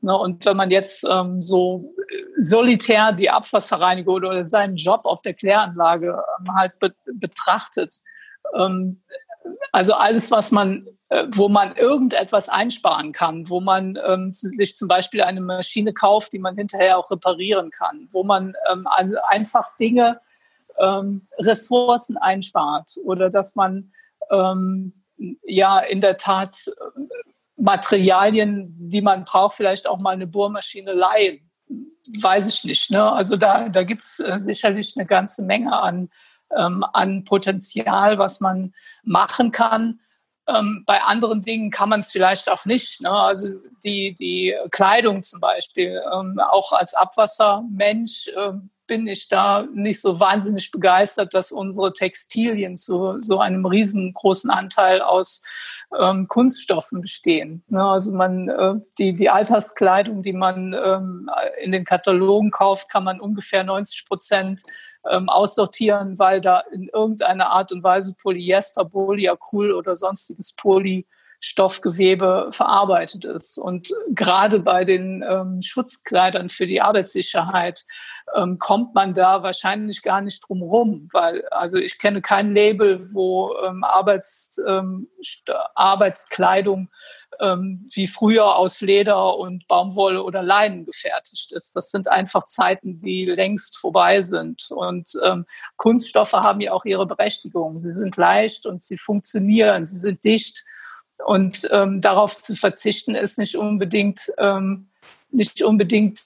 Ne, und wenn man jetzt ähm, so solitär die Abwasserreinigung oder seinen Job auf der Kläranlage ähm, halt be betrachtet, ähm, also alles, was man, wo man irgendetwas einsparen kann, wo man ähm, sich zum Beispiel eine Maschine kauft, die man hinterher auch reparieren kann, wo man ähm, einfach Dinge, ähm, Ressourcen einspart oder dass man ähm, ja in der Tat äh, Materialien, die man braucht, vielleicht auch mal eine Bohrmaschine leihen. Weiß ich nicht. Ne? Also da, da gibt es äh, sicherlich eine ganze Menge an ähm, an Potenzial, was man machen kann. Ähm, bei anderen Dingen kann man es vielleicht auch nicht. Ne? Also die, die Kleidung zum Beispiel, ähm, auch als Abwassermensch äh, bin ich da nicht so wahnsinnig begeistert, dass unsere Textilien zu so einem riesengroßen Anteil aus ähm, Kunststoffen bestehen. Ne? Also man äh, die die Alterskleidung, die man ähm, in den Katalogen kauft, kann man ungefähr 90 Prozent ähm, aussortieren, weil da in irgendeiner Art und Weise Polyester, Polyacryl oder sonstiges Polystoffgewebe verarbeitet ist. Und gerade bei den ähm, Schutzkleidern für die Arbeitssicherheit ähm, kommt man da wahrscheinlich gar nicht drum rum, weil also ich kenne kein Label, wo ähm, Arbeits, ähm, Arbeitskleidung ähm, wie früher aus Leder und Baumwolle oder Leinen gefertigt ist. Das sind einfach Zeiten, die längst vorbei sind. Und ähm, Kunststoffe haben ja auch ihre Berechtigung. Sie sind leicht und sie funktionieren, sie sind dicht. Und ähm, darauf zu verzichten ist nicht unbedingt, ähm, nicht unbedingt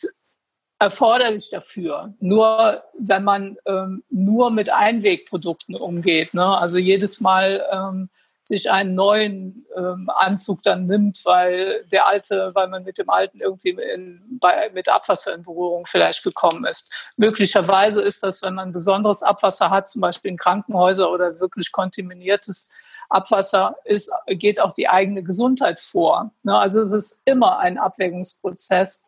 erforderlich dafür. Nur wenn man ähm, nur mit Einwegprodukten umgeht. Ne? Also jedes Mal ähm, sich einen neuen ähm, Anzug dann nimmt, weil der alte, weil man mit dem alten irgendwie in, bei, mit Abwasser in Berührung vielleicht gekommen ist. Möglicherweise ist das, wenn man besonderes Abwasser hat, zum Beispiel in Krankenhäusern oder wirklich kontaminiertes Abwasser, ist, geht auch die eigene Gesundheit vor. Ne? Also es ist immer ein Abwägungsprozess,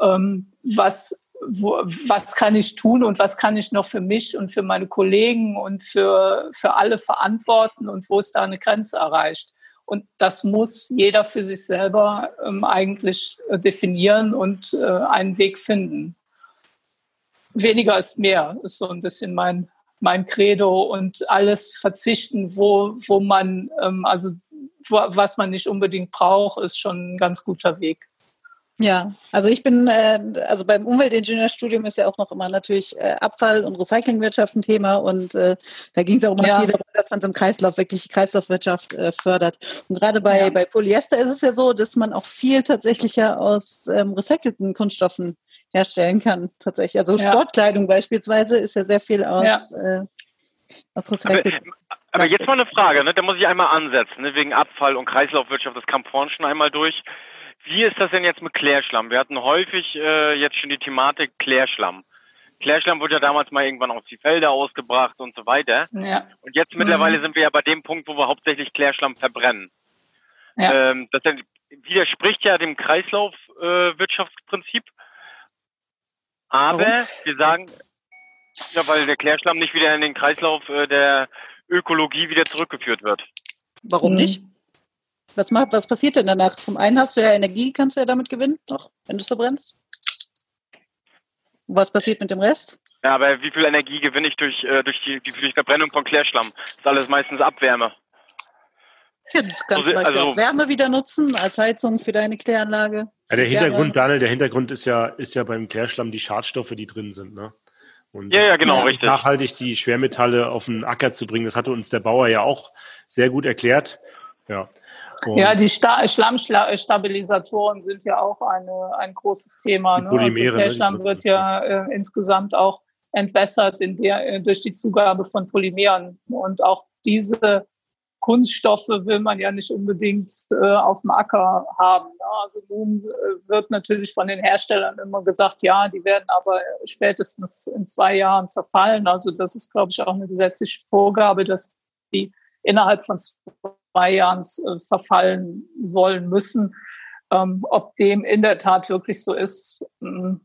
ähm, was was kann ich tun und was kann ich noch für mich und für meine Kollegen und für, für alle verantworten und wo ist da eine Grenze erreicht. Und das muss jeder für sich selber ähm, eigentlich äh, definieren und äh, einen Weg finden. Weniger ist mehr, ist so ein bisschen mein, mein Credo und alles verzichten, wo, wo man, ähm, also wo, was man nicht unbedingt braucht, ist schon ein ganz guter Weg. Ja, also ich bin, äh, also beim Umweltingenieurstudium ist ja auch noch immer natürlich äh, Abfall- und Recyclingwirtschaft ein Thema und äh, da ging es auch immer ja. viel darum, dass man so einen Kreislauf, wirklich Kreislaufwirtschaft äh, fördert. Und gerade bei, ja. bei Polyester ist es ja so, dass man auch viel tatsächlich ja aus ähm, recycelten Kunststoffen herstellen kann, tatsächlich. Also ja. Sportkleidung beispielsweise ist ja sehr viel aus, äh, aus recycelten. Aber, aber jetzt mal eine Frage, ne? da muss ich einmal ansetzen, ne? wegen Abfall und Kreislaufwirtschaft, das kam vorhin schon einmal durch. Wie ist das denn jetzt mit Klärschlamm? Wir hatten häufig äh, jetzt schon die Thematik Klärschlamm. Klärschlamm wurde ja damals mal irgendwann auf die Felder ausgebracht und so weiter. Ja. Und jetzt mittlerweile mhm. sind wir ja bei dem Punkt, wo wir hauptsächlich Klärschlamm verbrennen. Ja. Ähm, das widerspricht ja dem Kreislaufwirtschaftsprinzip. Äh, Aber Warum? wir sagen, ja, weil der Klärschlamm nicht wieder in den Kreislauf äh, der Ökologie wieder zurückgeführt wird. Warum nicht? Was, macht, was passiert denn danach? Zum einen hast du ja Energie, kannst du ja damit gewinnen, noch, wenn du es verbrennst. was passiert mit dem Rest? Ja, aber wie viel Energie gewinne ich durch, äh, durch, die, die, durch Verbrennung von Klärschlamm? Das ist alles meistens Abwärme. Ja, das kannst du also, auch Wärme wieder nutzen als Heizung für deine Kläranlage. Ja, der Hintergrund, Daniel, der Hintergrund ist ja, ist ja beim Klärschlamm die Schadstoffe, die drin sind. Ne? Und ja, ja, genau, richtig. Nachhaltig die Schwermetalle auf den Acker zu bringen, das hatte uns der Bauer ja auch sehr gut erklärt. Ja. Und ja, die Sta Schlammstabilisatoren sind ja auch eine, ein großes Thema. Ne? Also der ne, Schlamm wird ja äh, insgesamt auch entwässert in der, äh, durch die Zugabe von Polymeren. Und auch diese Kunststoffe will man ja nicht unbedingt äh, auf dem Acker haben. Ne? Also nun äh, wird natürlich von den Herstellern immer gesagt, ja, die werden aber spätestens in zwei Jahren zerfallen. Also das ist, glaube ich, auch eine gesetzliche Vorgabe, dass die innerhalb von zwei Jahren äh, verfallen sollen müssen. Ähm, ob dem in der Tat wirklich so ist, hm,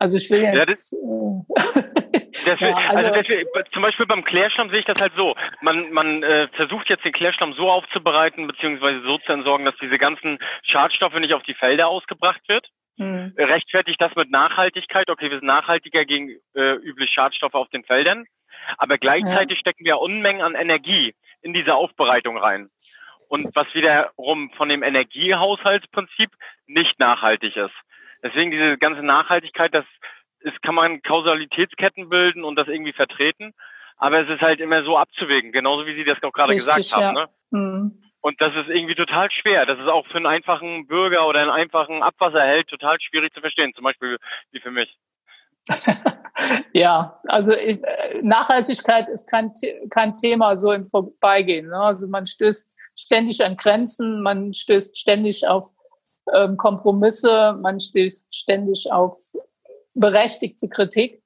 also ich will jetzt. Ja, das, äh, ja, also, also das, zum Beispiel beim Klärschlamm sehe ich das halt so. Man, man äh, versucht jetzt den Klärschlamm so aufzubereiten, beziehungsweise so zu entsorgen, dass diese ganzen Schadstoffe nicht auf die Felder ausgebracht wird. Hm. Rechtfertigt das mit Nachhaltigkeit. Okay, wir sind nachhaltiger gegen äh, üblich Schadstoffe auf den Feldern. Aber gleichzeitig ja. stecken wir Unmengen an Energie in diese Aufbereitung rein. Und was wiederum von dem Energiehaushaltsprinzip nicht nachhaltig ist. Deswegen diese ganze Nachhaltigkeit, das ist, kann man Kausalitätsketten bilden und das irgendwie vertreten. Aber es ist halt immer so abzuwägen, genauso wie Sie das auch gerade Richtig, gesagt haben. Ja. Ne? Mhm. Und das ist irgendwie total schwer. Das ist auch für einen einfachen Bürger oder einen einfachen Abwasserheld total schwierig zu verstehen, zum Beispiel wie für mich. ja, also äh, Nachhaltigkeit ist kein, kein Thema so im Vorbeigehen. Ne? Also man stößt ständig an Grenzen, man stößt ständig auf ähm, Kompromisse, man stößt ständig auf berechtigte Kritik,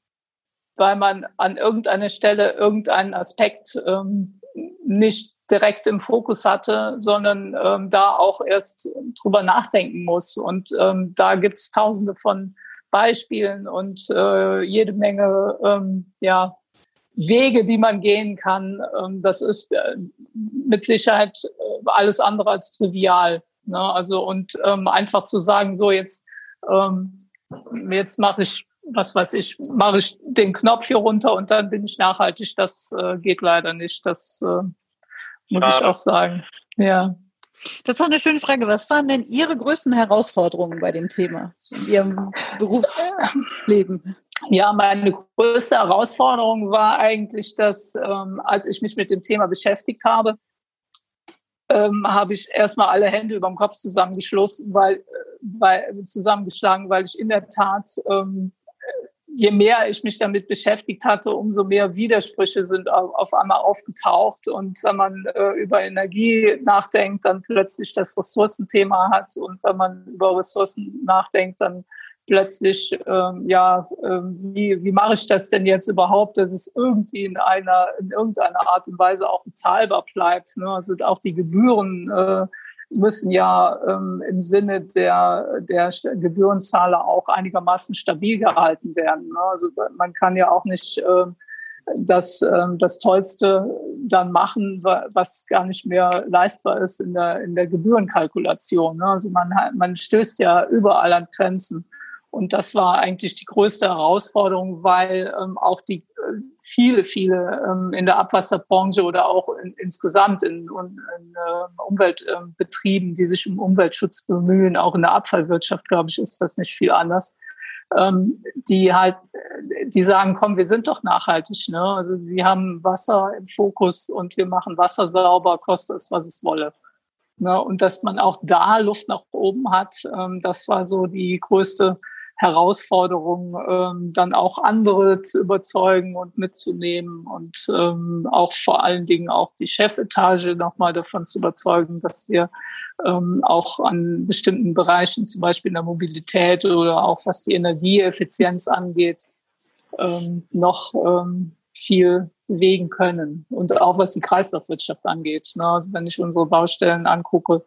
weil man an irgendeiner Stelle irgendeinen Aspekt ähm, nicht direkt im Fokus hatte, sondern ähm, da auch erst drüber nachdenken muss. Und ähm, da gibt's tausende von Beispielen und äh, jede Menge ähm, ja, Wege, die man gehen kann. Ähm, das ist äh, mit Sicherheit äh, alles andere als trivial. Ne? Also und ähm, einfach zu sagen, so jetzt ähm, jetzt mache ich was weiß ich, mache ich den Knopf hier runter und dann bin ich nachhaltig. Das äh, geht leider nicht. Das äh, muss ich auch sagen. Ja. Das war eine schöne Frage. Was waren denn Ihre größten Herausforderungen bei dem Thema in Ihrem Berufsleben? Ja, meine größte Herausforderung war eigentlich, dass ähm, als ich mich mit dem Thema beschäftigt habe, ähm, habe ich erstmal alle Hände über dem Kopf zusammengeschlossen, weil, äh, weil zusammengeschlagen, weil ich in der Tat ähm, je mehr ich mich damit beschäftigt hatte, umso mehr Widersprüche sind auf einmal aufgetaucht. Und wenn man äh, über Energie nachdenkt, dann plötzlich das Ressourcenthema hat. Und wenn man über Ressourcen nachdenkt, dann plötzlich, ähm, ja, äh, wie, wie mache ich das denn jetzt überhaupt, dass es irgendwie in einer, in irgendeiner Art und Weise auch bezahlbar bleibt. Ne? Also auch die Gebühren äh, müssen ja ähm, im Sinne der, der Gebührenzahler auch einigermaßen stabil gehalten werden. Ne? Also man kann ja auch nicht äh, das, äh, das Tollste dann machen, was gar nicht mehr leistbar ist in der, in der Gebührenkalkulation. Ne? Also man, man stößt ja überall an Grenzen. Und das war eigentlich die größte Herausforderung, weil ähm, auch die äh, viele, viele ähm, in der Abwasserbranche oder auch in, insgesamt in, in, in äh, Umweltbetrieben, die sich um Umweltschutz bemühen, auch in der Abfallwirtschaft, glaube ich, ist das nicht viel anders. Ähm, die halt, die sagen, komm, wir sind doch nachhaltig, ne? Also wir haben Wasser im Fokus und wir machen Wasser sauber, kostet es, was es wolle. Ne? Und dass man auch da Luft nach oben hat, ähm, das war so die größte Herausforderung, ähm, dann auch andere zu überzeugen und mitzunehmen und ähm, auch vor allen Dingen auch die Chefetage nochmal davon zu überzeugen, dass wir ähm, auch an bestimmten Bereichen, zum Beispiel in der Mobilität oder auch was die Energieeffizienz angeht, ähm, noch ähm, viel bewegen können. Und auch was die Kreislaufwirtschaft angeht. Ne? Also wenn ich unsere Baustellen angucke,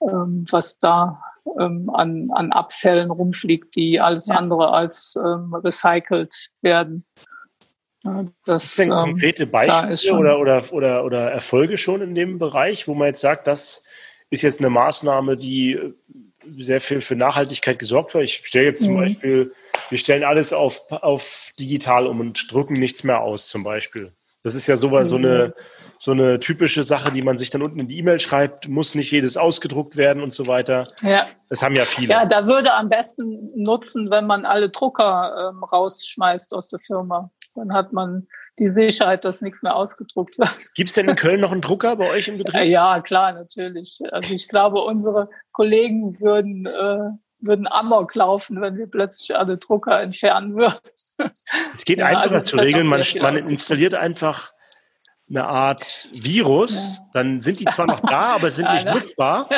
ähm, was da ähm, an, an Abfällen rumfliegt, die alles ja. andere als ähm, recycelt werden. Das, sind ähm, konkrete Beispiele oder, oder, oder, oder Erfolge schon in dem Bereich, wo man jetzt sagt, das ist jetzt eine Maßnahme, die sehr viel für Nachhaltigkeit gesorgt hat. Ich stelle jetzt zum mhm. Beispiel, wir stellen alles auf, auf digital um und drucken nichts mehr aus, zum Beispiel. Das ist ja sowas, mhm. so eine so eine typische Sache, die man sich dann unten in die E-Mail schreibt, muss nicht jedes ausgedruckt werden und so weiter. Ja. Das haben ja viele. Ja, da würde am besten nutzen, wenn man alle Drucker ähm, rausschmeißt aus der Firma. Dann hat man die Sicherheit, dass nichts mehr ausgedruckt wird. Gibt es denn in Köln noch einen Drucker bei euch im Betrieb? Ja, klar, natürlich. Also ich glaube, unsere Kollegen würden, äh, würden Amok laufen, wenn wir plötzlich alle Drucker entfernen würden. Es geht ja, einfacher also zu regeln. Man, man installiert einfach eine Art Virus, ja. dann sind die zwar noch da, aber sind nicht nutzbar.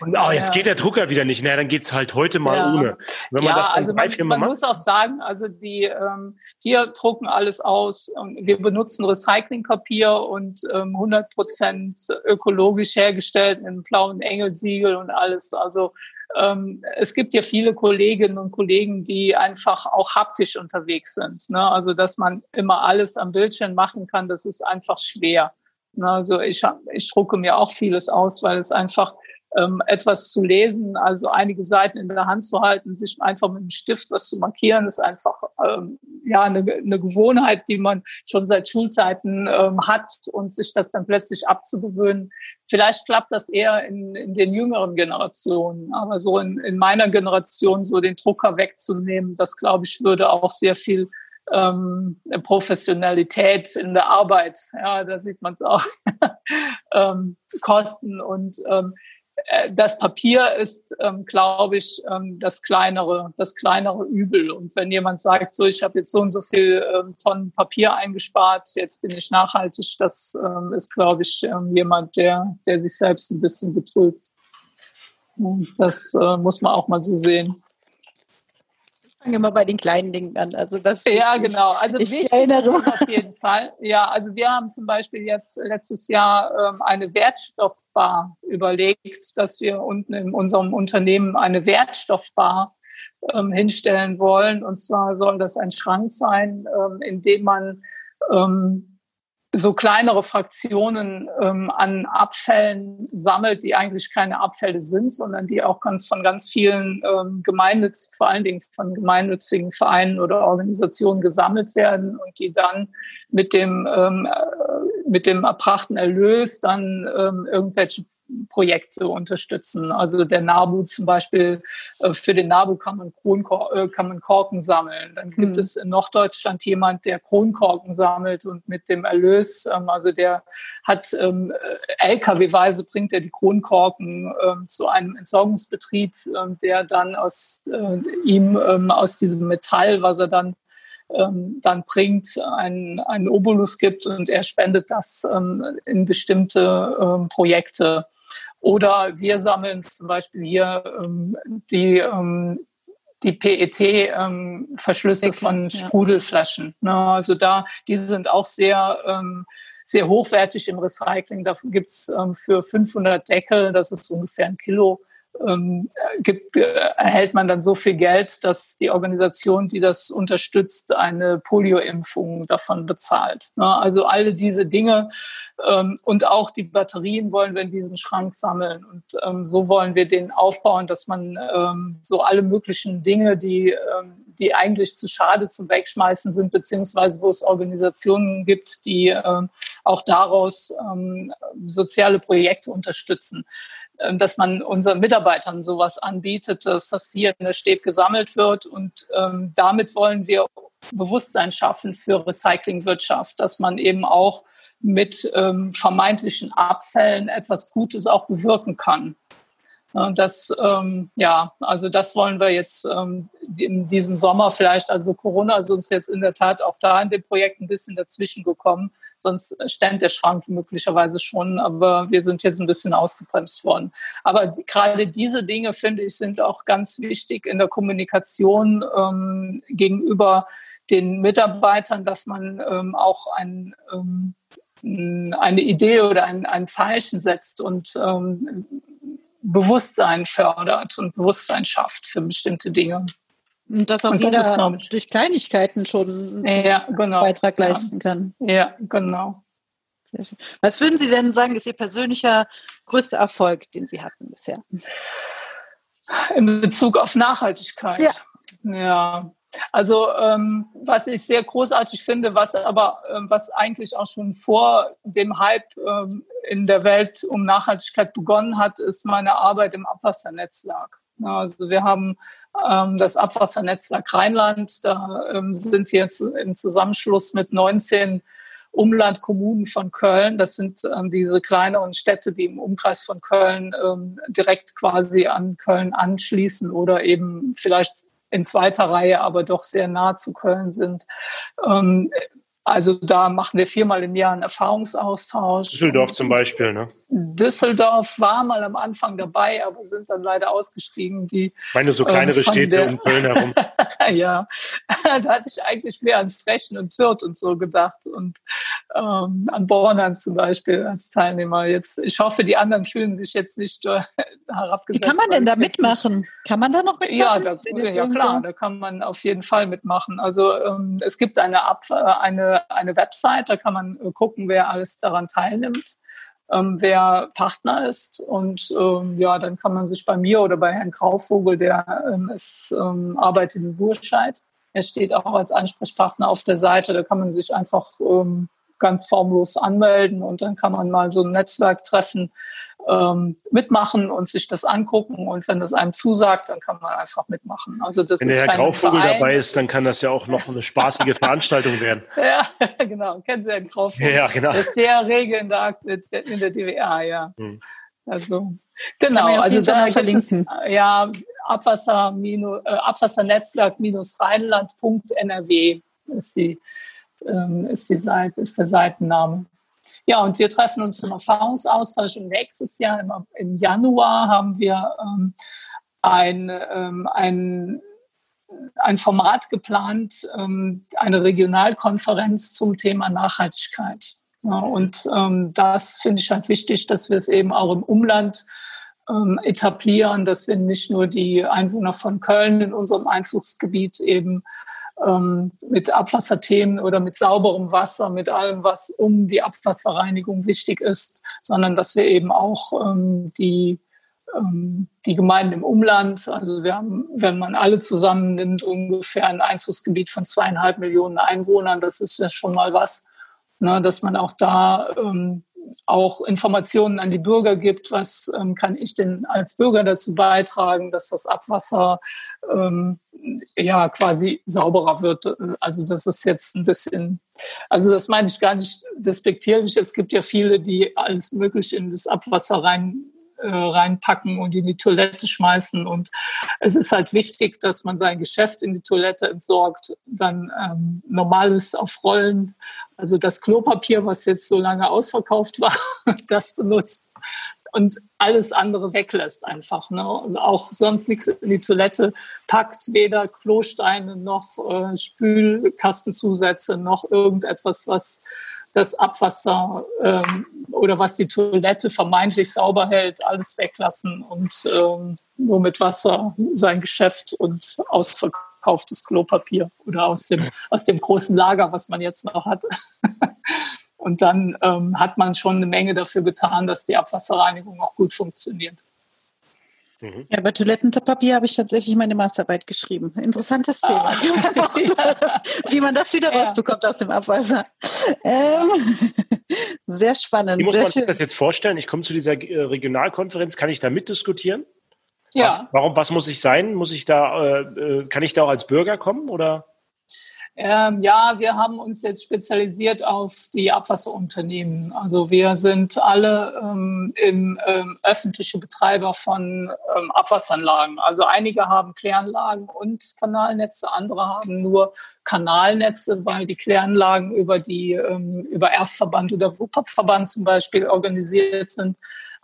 Und oh, jetzt ja. geht der Drucker wieder nicht. Na, dann geht's halt heute mal ohne. Wenn man das also drei, man, man muss auch sagen, also die ähm, wir drucken alles aus und wir benutzen Recyclingpapier und ähm, 100 Prozent ökologisch hergestellt mit einem blauen Engelsiegel und alles. Also ähm, es gibt ja viele Kolleginnen und Kollegen, die einfach auch haptisch unterwegs sind. Ne? Also, dass man immer alles am Bildschirm machen kann, das ist einfach schwer. Ne? Also, ich, ich drucke mir auch vieles aus, weil es einfach ähm, etwas zu lesen, also einige Seiten in der Hand zu halten, sich einfach mit dem Stift was zu markieren, ist einfach ähm, ja eine, eine Gewohnheit, die man schon seit Schulzeiten ähm, hat und sich das dann plötzlich abzugewöhnen, Vielleicht klappt das eher in, in den jüngeren Generationen, aber so in, in meiner Generation so den Drucker wegzunehmen, das glaube ich würde auch sehr viel ähm, Professionalität in der Arbeit, ja, da sieht man es auch, ähm, kosten. Und ähm, äh, das Papier ist, ähm, glaube ich, ähm, das kleinere, das kleinere Übel. Und wenn jemand sagt, so, ich habe jetzt so und so viel ähm, Tonnen Papier eingespart, jetzt bin ich nachhaltig, das ähm, ist, glaube ich, ähm, jemand, der, der sich selbst ein bisschen betrügt. Das äh, muss man auch mal so sehen fange mal bei den kleinen Dingen an. Also das ja, genau. Also ich, ich erinnere auf jeden Fall. Ja, also wir haben zum Beispiel jetzt letztes Jahr ähm, eine Wertstoffbar überlegt, dass wir unten in unserem Unternehmen eine Wertstoffbar ähm, hinstellen wollen. Und zwar soll das ein Schrank sein, ähm, in dem man ähm, so kleinere Fraktionen ähm, an Abfällen sammelt, die eigentlich keine Abfälle sind, sondern die auch ganz von ganz vielen ähm, gemeinnützigen, vor allen Dingen von gemeinnützigen Vereinen oder Organisationen gesammelt werden und die dann mit dem ähm, äh, mit dem erbrachten Erlös dann ähm, irgendwelche Projekte unterstützen. Also der NABU zum Beispiel, äh, für den NABU kann man, Kronkor äh, kann man Korken sammeln. Dann gibt mhm. es in Norddeutschland jemand, der Kronkorken sammelt und mit dem Erlös, ähm, also der hat ähm, LKW-weise bringt er die Kronkorken ähm, zu einem Entsorgungsbetrieb, der dann aus äh, ihm, aus diesem Metall, was er dann dann bringt, einen, einen Obolus gibt und er spendet das in bestimmte Projekte. Oder wir sammeln zum Beispiel hier ähm, die, ähm, die PET-Verschlüsse ähm, von Sprudelflaschen. Ne? Also da, die sind auch sehr, ähm, sehr hochwertig im Recycling. Da gibt's ähm, für 500 Deckel, das ist ungefähr ein Kilo, ähm, gibt, äh, erhält man dann so viel Geld, dass die Organisation, die das unterstützt, eine Polio-Impfung davon bezahlt. Ne? Also alle diese Dinge ähm, und auch die Batterien wollen wir in diesem Schrank sammeln. Und ähm, so wollen wir den aufbauen, dass man ähm, so alle möglichen Dinge, die, ähm, die eigentlich zu schade zum Wegschmeißen sind, beziehungsweise wo es Organisationen gibt, die ähm, auch daraus soziale Projekte unterstützen dass man unseren Mitarbeitern sowas anbietet, dass das hier in der Städt gesammelt wird. Und ähm, damit wollen wir Bewusstsein schaffen für Recyclingwirtschaft, dass man eben auch mit ähm, vermeintlichen Abfällen etwas Gutes auch bewirken kann. Das, ähm, ja, also das wollen wir jetzt ähm, in diesem Sommer vielleicht. Also Corona ist uns jetzt in der Tat auch da in dem Projekt ein bisschen dazwischen gekommen. Sonst stand der Schrank möglicherweise schon, aber wir sind jetzt ein bisschen ausgebremst worden. Aber gerade diese Dinge, finde ich, sind auch ganz wichtig in der Kommunikation ähm, gegenüber den Mitarbeitern, dass man ähm, auch ein, ähm, eine Idee oder ein, ein Zeichen setzt und ähm, Bewusstsein fördert und Bewusstsein schafft für bestimmte Dinge. Und dass auch und jeder das durch Kleinigkeiten schon ja, genau. einen Beitrag leisten kann. Ja, genau. Was würden Sie denn sagen, ist Ihr persönlicher größter Erfolg, den Sie hatten bisher? In Bezug auf Nachhaltigkeit. Ja. ja. Also ähm, was ich sehr großartig finde, was aber ähm, was eigentlich auch schon vor dem Hype ähm, in der Welt um Nachhaltigkeit begonnen hat, ist meine Arbeit im Abwassernetzwerk. Also wir haben ähm, das Abwassernetzwerk Rheinland. Da ähm, sind wir jetzt im Zusammenschluss mit 19 Umlandkommunen von Köln. Das sind ähm, diese kleineren Städte, die im Umkreis von Köln ähm, direkt quasi an Köln anschließen oder eben vielleicht in zweiter Reihe, aber doch sehr nah zu Köln sind. Also da machen wir viermal im Jahr einen Erfahrungsaustausch. Düsseldorf zum Beispiel, ne? Düsseldorf war mal am Anfang dabei, aber sind dann leider ausgestiegen. Die, ich meine, so kleinere ähm, Städte der, um Köln herum. ja, da hatte ich eigentlich mehr an Frechen und Hürth und so gedacht und ähm, an Bornheim zum Beispiel als Teilnehmer. Jetzt, ich hoffe, die anderen fühlen sich jetzt nicht äh, herabgesetzt. Wie kann man denn da mitmachen? Kann man da noch mitmachen? Ja, da, ja klar, da kann man auf jeden Fall mitmachen. Also ähm, es gibt eine, Ab eine, eine Website, da kann man äh, gucken, wer alles daran teilnimmt ähm, wer Partner ist. Und ähm, ja, dann kann man sich bei mir oder bei Herrn Grauvogel, der ähm, ist, ähm, arbeitet in Burscheid. Er steht auch als Ansprechpartner auf der Seite. Da kann man sich einfach ähm, ganz formlos anmelden und dann kann man mal so ein Netzwerk treffen ähm, mitmachen und sich das angucken. Und wenn das einem zusagt, dann kann man einfach mitmachen. Also das wenn der Herr Grauvogel Verein, dabei ist, dann kann das ja auch noch eine spaßige Veranstaltung werden. ja, genau. Kennen Sie Herrn Grauvogel? Ja, genau. Das ist sehr rege in der, in der DWA, ja. Hm. Also Genau, also da verlinken. Es, ja, Abwasser, äh, Abwassernetzwerk-rheinland.nrw ist die, ähm, ist die Seite, ist der Seitenname. Ja, und wir treffen uns zum Erfahrungsaustausch und nächstes Jahr im, im Januar haben wir ähm, ein, ähm, ein, ein Format geplant, ähm, eine Regionalkonferenz zum Thema Nachhaltigkeit. Ja, und ähm, das finde ich halt wichtig, dass wir es eben auch im Umland ähm, etablieren, dass wir nicht nur die Einwohner von Köln in unserem Einzugsgebiet eben ähm, mit Abwasserthemen oder mit sauberem Wasser, mit allem, was um die Abwasserreinigung wichtig ist, sondern dass wir eben auch ähm, die, ähm, die Gemeinden im Umland, also wir haben, wenn man alle zusammennimmt, ungefähr ein Einzugsgebiet von zweieinhalb Millionen Einwohnern, das ist ja schon mal was, ne, dass man auch da ähm, auch Informationen an die Bürger gibt, was ähm, kann ich denn als Bürger dazu beitragen, dass das Abwasser ähm, ja quasi sauberer wird. Also das ist jetzt ein bisschen, also das meine ich gar nicht despektierlich. Es gibt ja viele, die alles Mögliche in das Abwasser rein äh, reinpacken und in die Toilette schmeißen. Und es ist halt wichtig, dass man sein Geschäft in die Toilette entsorgt, dann ähm, normales auf Rollen, also das Klopapier, was jetzt so lange ausverkauft war, das benutzt und alles andere weglässt einfach. Ne? Und auch sonst nichts in die Toilette packt, weder Klosteine noch äh, Spülkastenzusätze noch irgendetwas, was das Abwasser ähm, oder was die Toilette vermeintlich sauber hält, alles weglassen und ähm, nur mit Wasser sein Geschäft und ausverkauftes Klopapier oder aus dem, aus dem großen Lager, was man jetzt noch hat. und dann ähm, hat man schon eine Menge dafür getan, dass die Abwasserreinigung auch gut funktioniert. Mhm. Ja, bei Toilettenpapier habe ich tatsächlich meine Masterarbeit geschrieben. Interessantes Thema. Ah. ja. Wie man das wieder ja. rausbekommt aus dem Abwasser. Ähm, sehr spannend. Wie muss sehr man sich das jetzt vorstellen? Ich komme zu dieser äh, Regionalkonferenz. Kann ich da mitdiskutieren? Ja. Was, warum, was muss ich sein? Muss ich da, äh, äh kann ich da auch als Bürger kommen oder? Ähm, ja, wir haben uns jetzt spezialisiert auf die Abwasserunternehmen. Also wir sind alle ähm, im, ähm, öffentliche Betreiber von ähm, Abwasseranlagen. Also einige haben Kläranlagen und Kanalnetze, andere haben nur Kanalnetze, weil die Kläranlagen über die ähm, über Erstverband oder WUPAP-Verband zum Beispiel organisiert sind.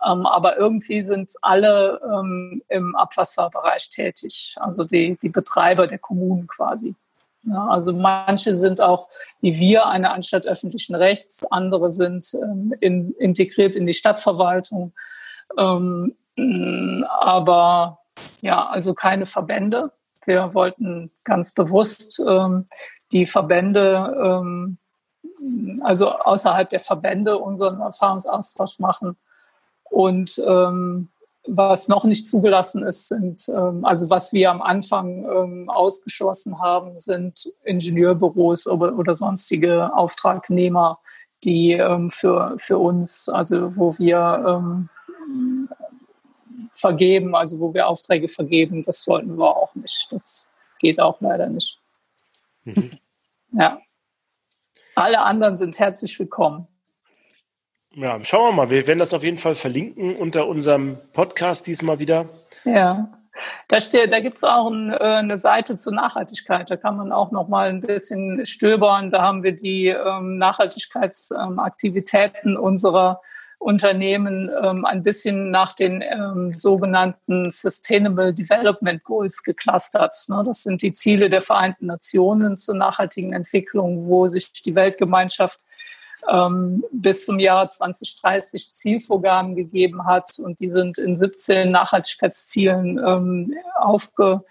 Ähm, aber irgendwie sind alle im Abwasserbereich tätig, also die, die Betreiber der Kommunen quasi. Ja, also manche sind auch wie wir eine Anstalt öffentlichen Rechts, andere sind ähm, in, integriert in die Stadtverwaltung. Ähm, aber ja, also keine Verbände. Wir wollten ganz bewusst ähm, die Verbände, ähm, also außerhalb der Verbände unseren Erfahrungsaustausch machen und ähm, was noch nicht zugelassen ist, sind, ähm, also was wir am Anfang ähm, ausgeschlossen haben, sind Ingenieurbüros oder, sonstige Auftragnehmer, die ähm, für, für uns, also wo wir vergeben, also wo wir Aufträge vergeben, das wollten wir auch nicht. Das geht auch leider nicht. Mhm. Ja. Alle anderen sind herzlich willkommen. Ja, schauen wir mal. Wir werden das auf jeden Fall verlinken unter unserem Podcast diesmal wieder. Ja. Da, steht, da gibt es auch ein, äh, eine Seite zur Nachhaltigkeit. Da kann man auch noch mal ein bisschen stöbern. Da haben wir die ähm, Nachhaltigkeitsaktivitäten ähm, unserer Unternehmen ähm, ein bisschen nach den ähm, sogenannten Sustainable Development Goals geclustert. Ne? Das sind die Ziele der Vereinten Nationen zur nachhaltigen Entwicklung, wo sich die Weltgemeinschaft ähm, bis zum Jahr 2030 Zielvorgaben gegeben hat. Und die sind in 17 Nachhaltigkeitszielen ähm, aufge,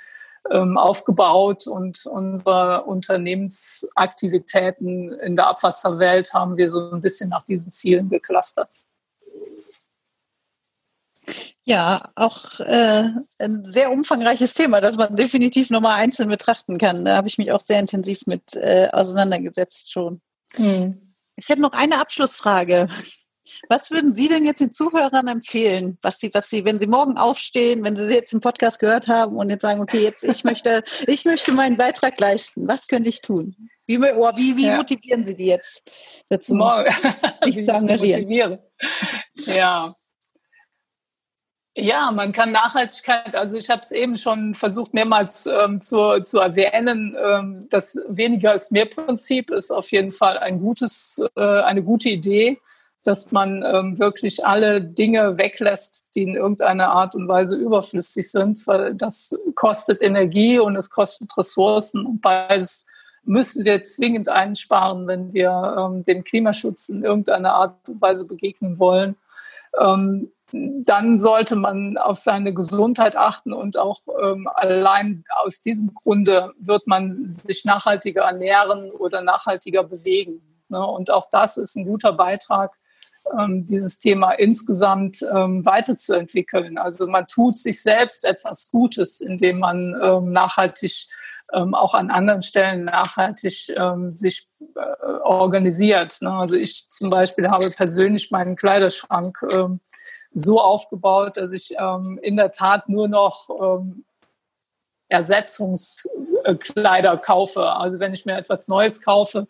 ähm, aufgebaut. Und unsere Unternehmensaktivitäten in der Abwasserwelt haben wir so ein bisschen nach diesen Zielen geclustert. Ja, auch äh, ein sehr umfangreiches Thema, das man definitiv nochmal einzeln betrachten kann. Da habe ich mich auch sehr intensiv mit äh, auseinandergesetzt schon. Hm. Ich hätte noch eine Abschlussfrage. Was würden Sie denn jetzt den Zuhörern empfehlen, was Sie, was Sie, wenn Sie morgen aufstehen, wenn Sie jetzt im Podcast gehört haben und jetzt sagen, okay, jetzt ich möchte, ich möchte meinen Beitrag leisten. Was könnte ich tun? Wie, oh, wie, wie ja. motivieren Sie die jetzt dazu, morgen, sich zu engagieren? Ja, ja, man kann Nachhaltigkeit, also ich habe es eben schon versucht mehrmals ähm, zu, zu erwähnen, ähm, das weniger ist mehr Prinzip ist auf jeden Fall ein gutes, äh, eine gute Idee, dass man ähm, wirklich alle Dinge weglässt, die in irgendeiner Art und Weise überflüssig sind, weil das kostet Energie und es kostet Ressourcen und beides müssen wir zwingend einsparen, wenn wir ähm, dem Klimaschutz in irgendeiner Art und Weise begegnen wollen. Ähm, dann sollte man auf seine Gesundheit achten und auch ähm, allein aus diesem Grunde wird man sich nachhaltiger ernähren oder nachhaltiger bewegen. Ne? Und auch das ist ein guter Beitrag, ähm, dieses Thema insgesamt ähm, weiterzuentwickeln. Also man tut sich selbst etwas Gutes, indem man ähm, nachhaltig ähm, auch an anderen Stellen nachhaltig ähm, sich äh, organisiert. Ne? Also ich zum Beispiel habe persönlich meinen Kleiderschrank so aufgebaut, dass ich ähm, in der Tat nur noch ähm, Ersetzungskleider kaufe. Also wenn ich mir etwas Neues kaufe,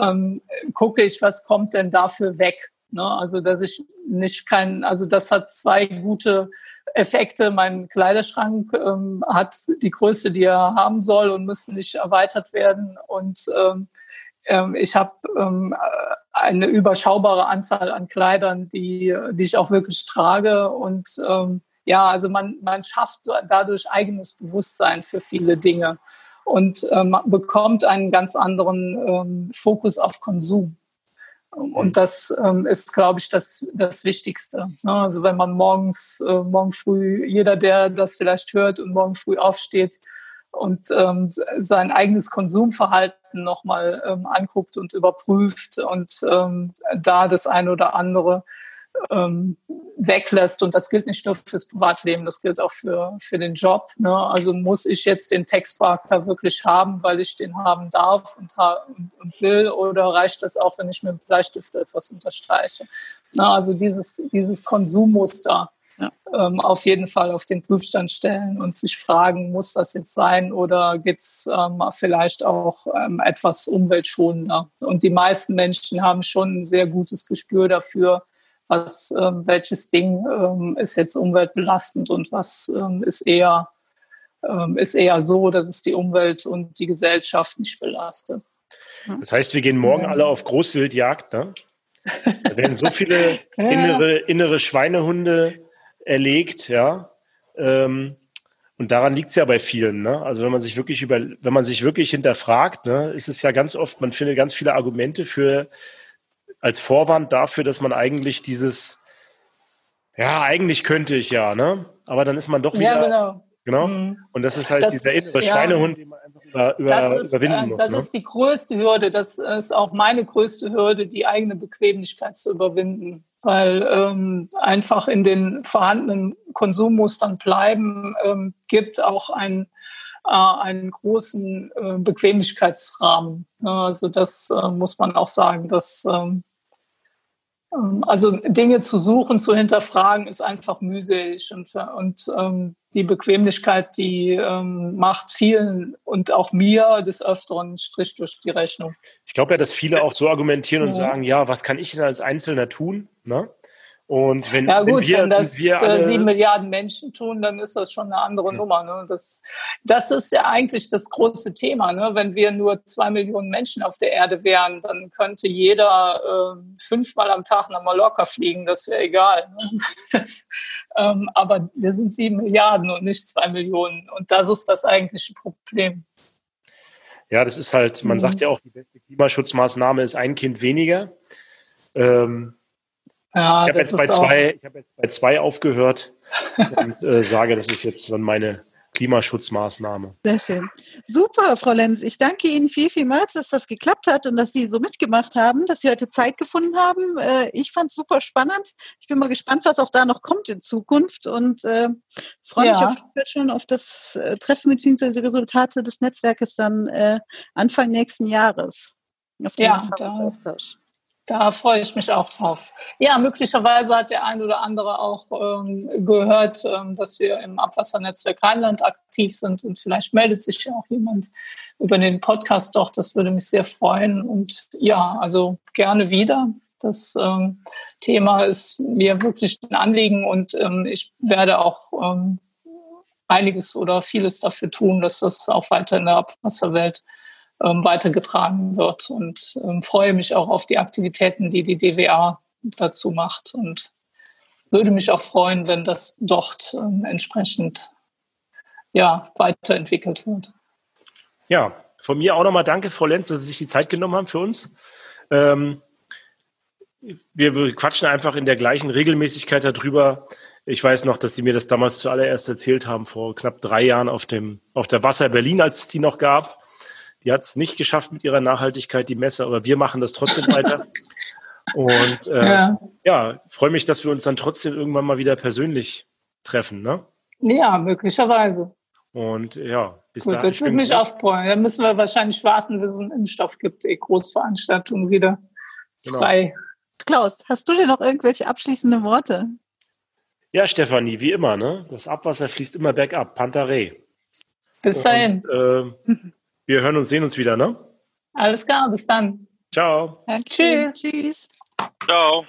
ähm, gucke ich, was kommt denn dafür weg. Ne? Also dass ich nicht kein, also das hat zwei gute Effekte. Mein Kleiderschrank ähm, hat die Größe, die er haben soll und müsste nicht erweitert werden. Und ähm, ähm ich habe ähm, eine überschaubare Anzahl an Kleidern, die, die ich auch wirklich trage. Und ähm, ja, also man, man schafft dadurch eigenes Bewusstsein für viele Dinge und ähm, bekommt einen ganz anderen ähm, Fokus auf Konsum. Und das ähm, ist, glaube ich, das, das Wichtigste. Ne? Also wenn man morgens, äh, morgen früh, jeder, der das vielleicht hört und morgen früh aufsteht, und ähm, sein eigenes Konsumverhalten nochmal ähm, anguckt und überprüft und ähm, da das eine oder andere ähm, weglässt. Und das gilt nicht nur fürs Privatleben, das gilt auch für, für den Job. Ne? Also muss ich jetzt den Textmarker wirklich haben, weil ich den haben darf und, und, und will, oder reicht das auch, wenn ich mit dem Bleistift etwas unterstreiche? Ne? Also dieses, dieses Konsummuster ja. ähm, auf jeden Fall auf den Prüfstand stellen und sich fragen, muss das jetzt sein oder geht es ähm, vielleicht auch ähm, etwas umweltschonender? Und die meisten Menschen haben schon ein sehr gutes Gespür dafür, was, ähm, welches Ding ähm, ist jetzt umweltbelastend und was ähm, ist eher ist eher so, dass es die Umwelt und die Gesellschaft nicht belastet. Das heißt, wir gehen morgen alle auf Großwildjagd, ne? Da werden so viele innere, innere Schweinehunde erlegt, ja. Ähm, und daran liegt es ja bei vielen. Ne? Also wenn man sich wirklich über, wenn man sich wirklich hinterfragt, ne, ist es ja ganz oft, man findet ganz viele Argumente für als Vorwand dafür, dass man eigentlich dieses, ja, eigentlich könnte ich ja, ne? Aber dann ist man doch wieder. Ja, genau. Genau. Mhm. Und das ist halt das, dieser innere ja, Schweinehund, den man einfach über, über, das ist, überwinden äh, muss. Das ne? ist die größte Hürde. Das ist auch meine größte Hürde, die eigene Bequemlichkeit zu überwinden weil ähm, einfach in den vorhandenen Konsummustern bleiben ähm, gibt auch ein, äh, einen großen äh, Bequemlichkeitsrahmen. Also das äh, muss man auch sagen, dass ähm, also Dinge zu suchen, zu hinterfragen, ist einfach mühselig und, und ähm, die Bequemlichkeit, die ähm, macht vielen und auch mir des Öfteren Strich durch die Rechnung. Ich glaube ja, dass viele auch so argumentieren und ja. sagen, ja, was kann ich denn als Einzelner tun? Ne? Und wenn, ja gut, wenn, wir, wenn das alle, sieben Milliarden Menschen tun, dann ist das schon eine andere ja. Nummer. Ne? Das, das ist ja eigentlich das große Thema. Ne? Wenn wir nur zwei Millionen Menschen auf der Erde wären, dann könnte jeder äh, fünfmal am Tag nach Mallorca fliegen. Das wäre egal. Ne? Das, ähm, aber wir sind sieben Milliarden und nicht zwei Millionen. Und das ist das eigentliche Problem. Ja, das ist halt, man mhm. sagt ja auch, die beste Klimaschutzmaßnahme ist ein Kind weniger. Ähm, ja, ich habe jetzt, bei zwei, hab jetzt bei zwei aufgehört und äh, sage, das ist jetzt dann meine Klimaschutzmaßnahme. Sehr schön. Super, Frau Lenz. Ich danke Ihnen viel, vielmals, dass das geklappt hat und dass Sie so mitgemacht haben, dass Sie heute Zeit gefunden haben. Äh, ich fand es super spannend. Ich bin mal gespannt, was auch da noch kommt in Zukunft und äh, freue ja. mich auf, schon auf das äh, Treffen bzw. Resultate des Netzwerkes dann äh, Anfang nächsten Jahres. Auf den ja, da, Austausch. Da freue ich mich auch drauf. Ja, möglicherweise hat der ein oder andere auch ähm, gehört, ähm, dass wir im Abwassernetzwerk Rheinland aktiv sind und vielleicht meldet sich ja auch jemand über den Podcast doch. Das würde mich sehr freuen. Und ja, also gerne wieder. Das ähm, Thema ist mir wirklich ein Anliegen und ähm, ich werde auch ähm, einiges oder vieles dafür tun, dass das auch weiter in der Abwasserwelt ähm, weitergetragen wird und ähm, freue mich auch auf die Aktivitäten, die die DWA dazu macht und würde mich auch freuen, wenn das dort ähm, entsprechend ja, weiterentwickelt wird. Ja, von mir auch nochmal danke, Frau Lenz, dass Sie sich die Zeit genommen haben für uns. Ähm, wir, quatschen einfach in der gleichen Regelmäßigkeit darüber. Ich weiß noch, dass Sie mir das damals zuallererst erzählt haben, vor knapp drei Jahren auf, dem, auf der Wasser Berlin, als es die noch gab. Die hat es nicht geschafft mit ihrer Nachhaltigkeit, die Messe, aber wir machen das trotzdem weiter. Und äh, ja, ja freue mich, dass wir uns dann trotzdem irgendwann mal wieder persönlich treffen. Ne? Ja, möglicherweise. Und ja, bis dahin. Das würde mich auch freuen. Dann müssen wir wahrscheinlich warten, bis es einen Impfstoff gibt, die Großveranstaltung wieder genau. frei. Klaus, hast du dir noch irgendwelche abschließenden Worte? Ja, Stefanie, wie immer, ne? Das Abwasser fließt immer bergab. Pantarei. Bis dahin. Und, äh, Wir hören und sehen uns wieder, ne? Alles klar, bis dann. Ciao. Danke. Tschüss. Tschüss. Ciao.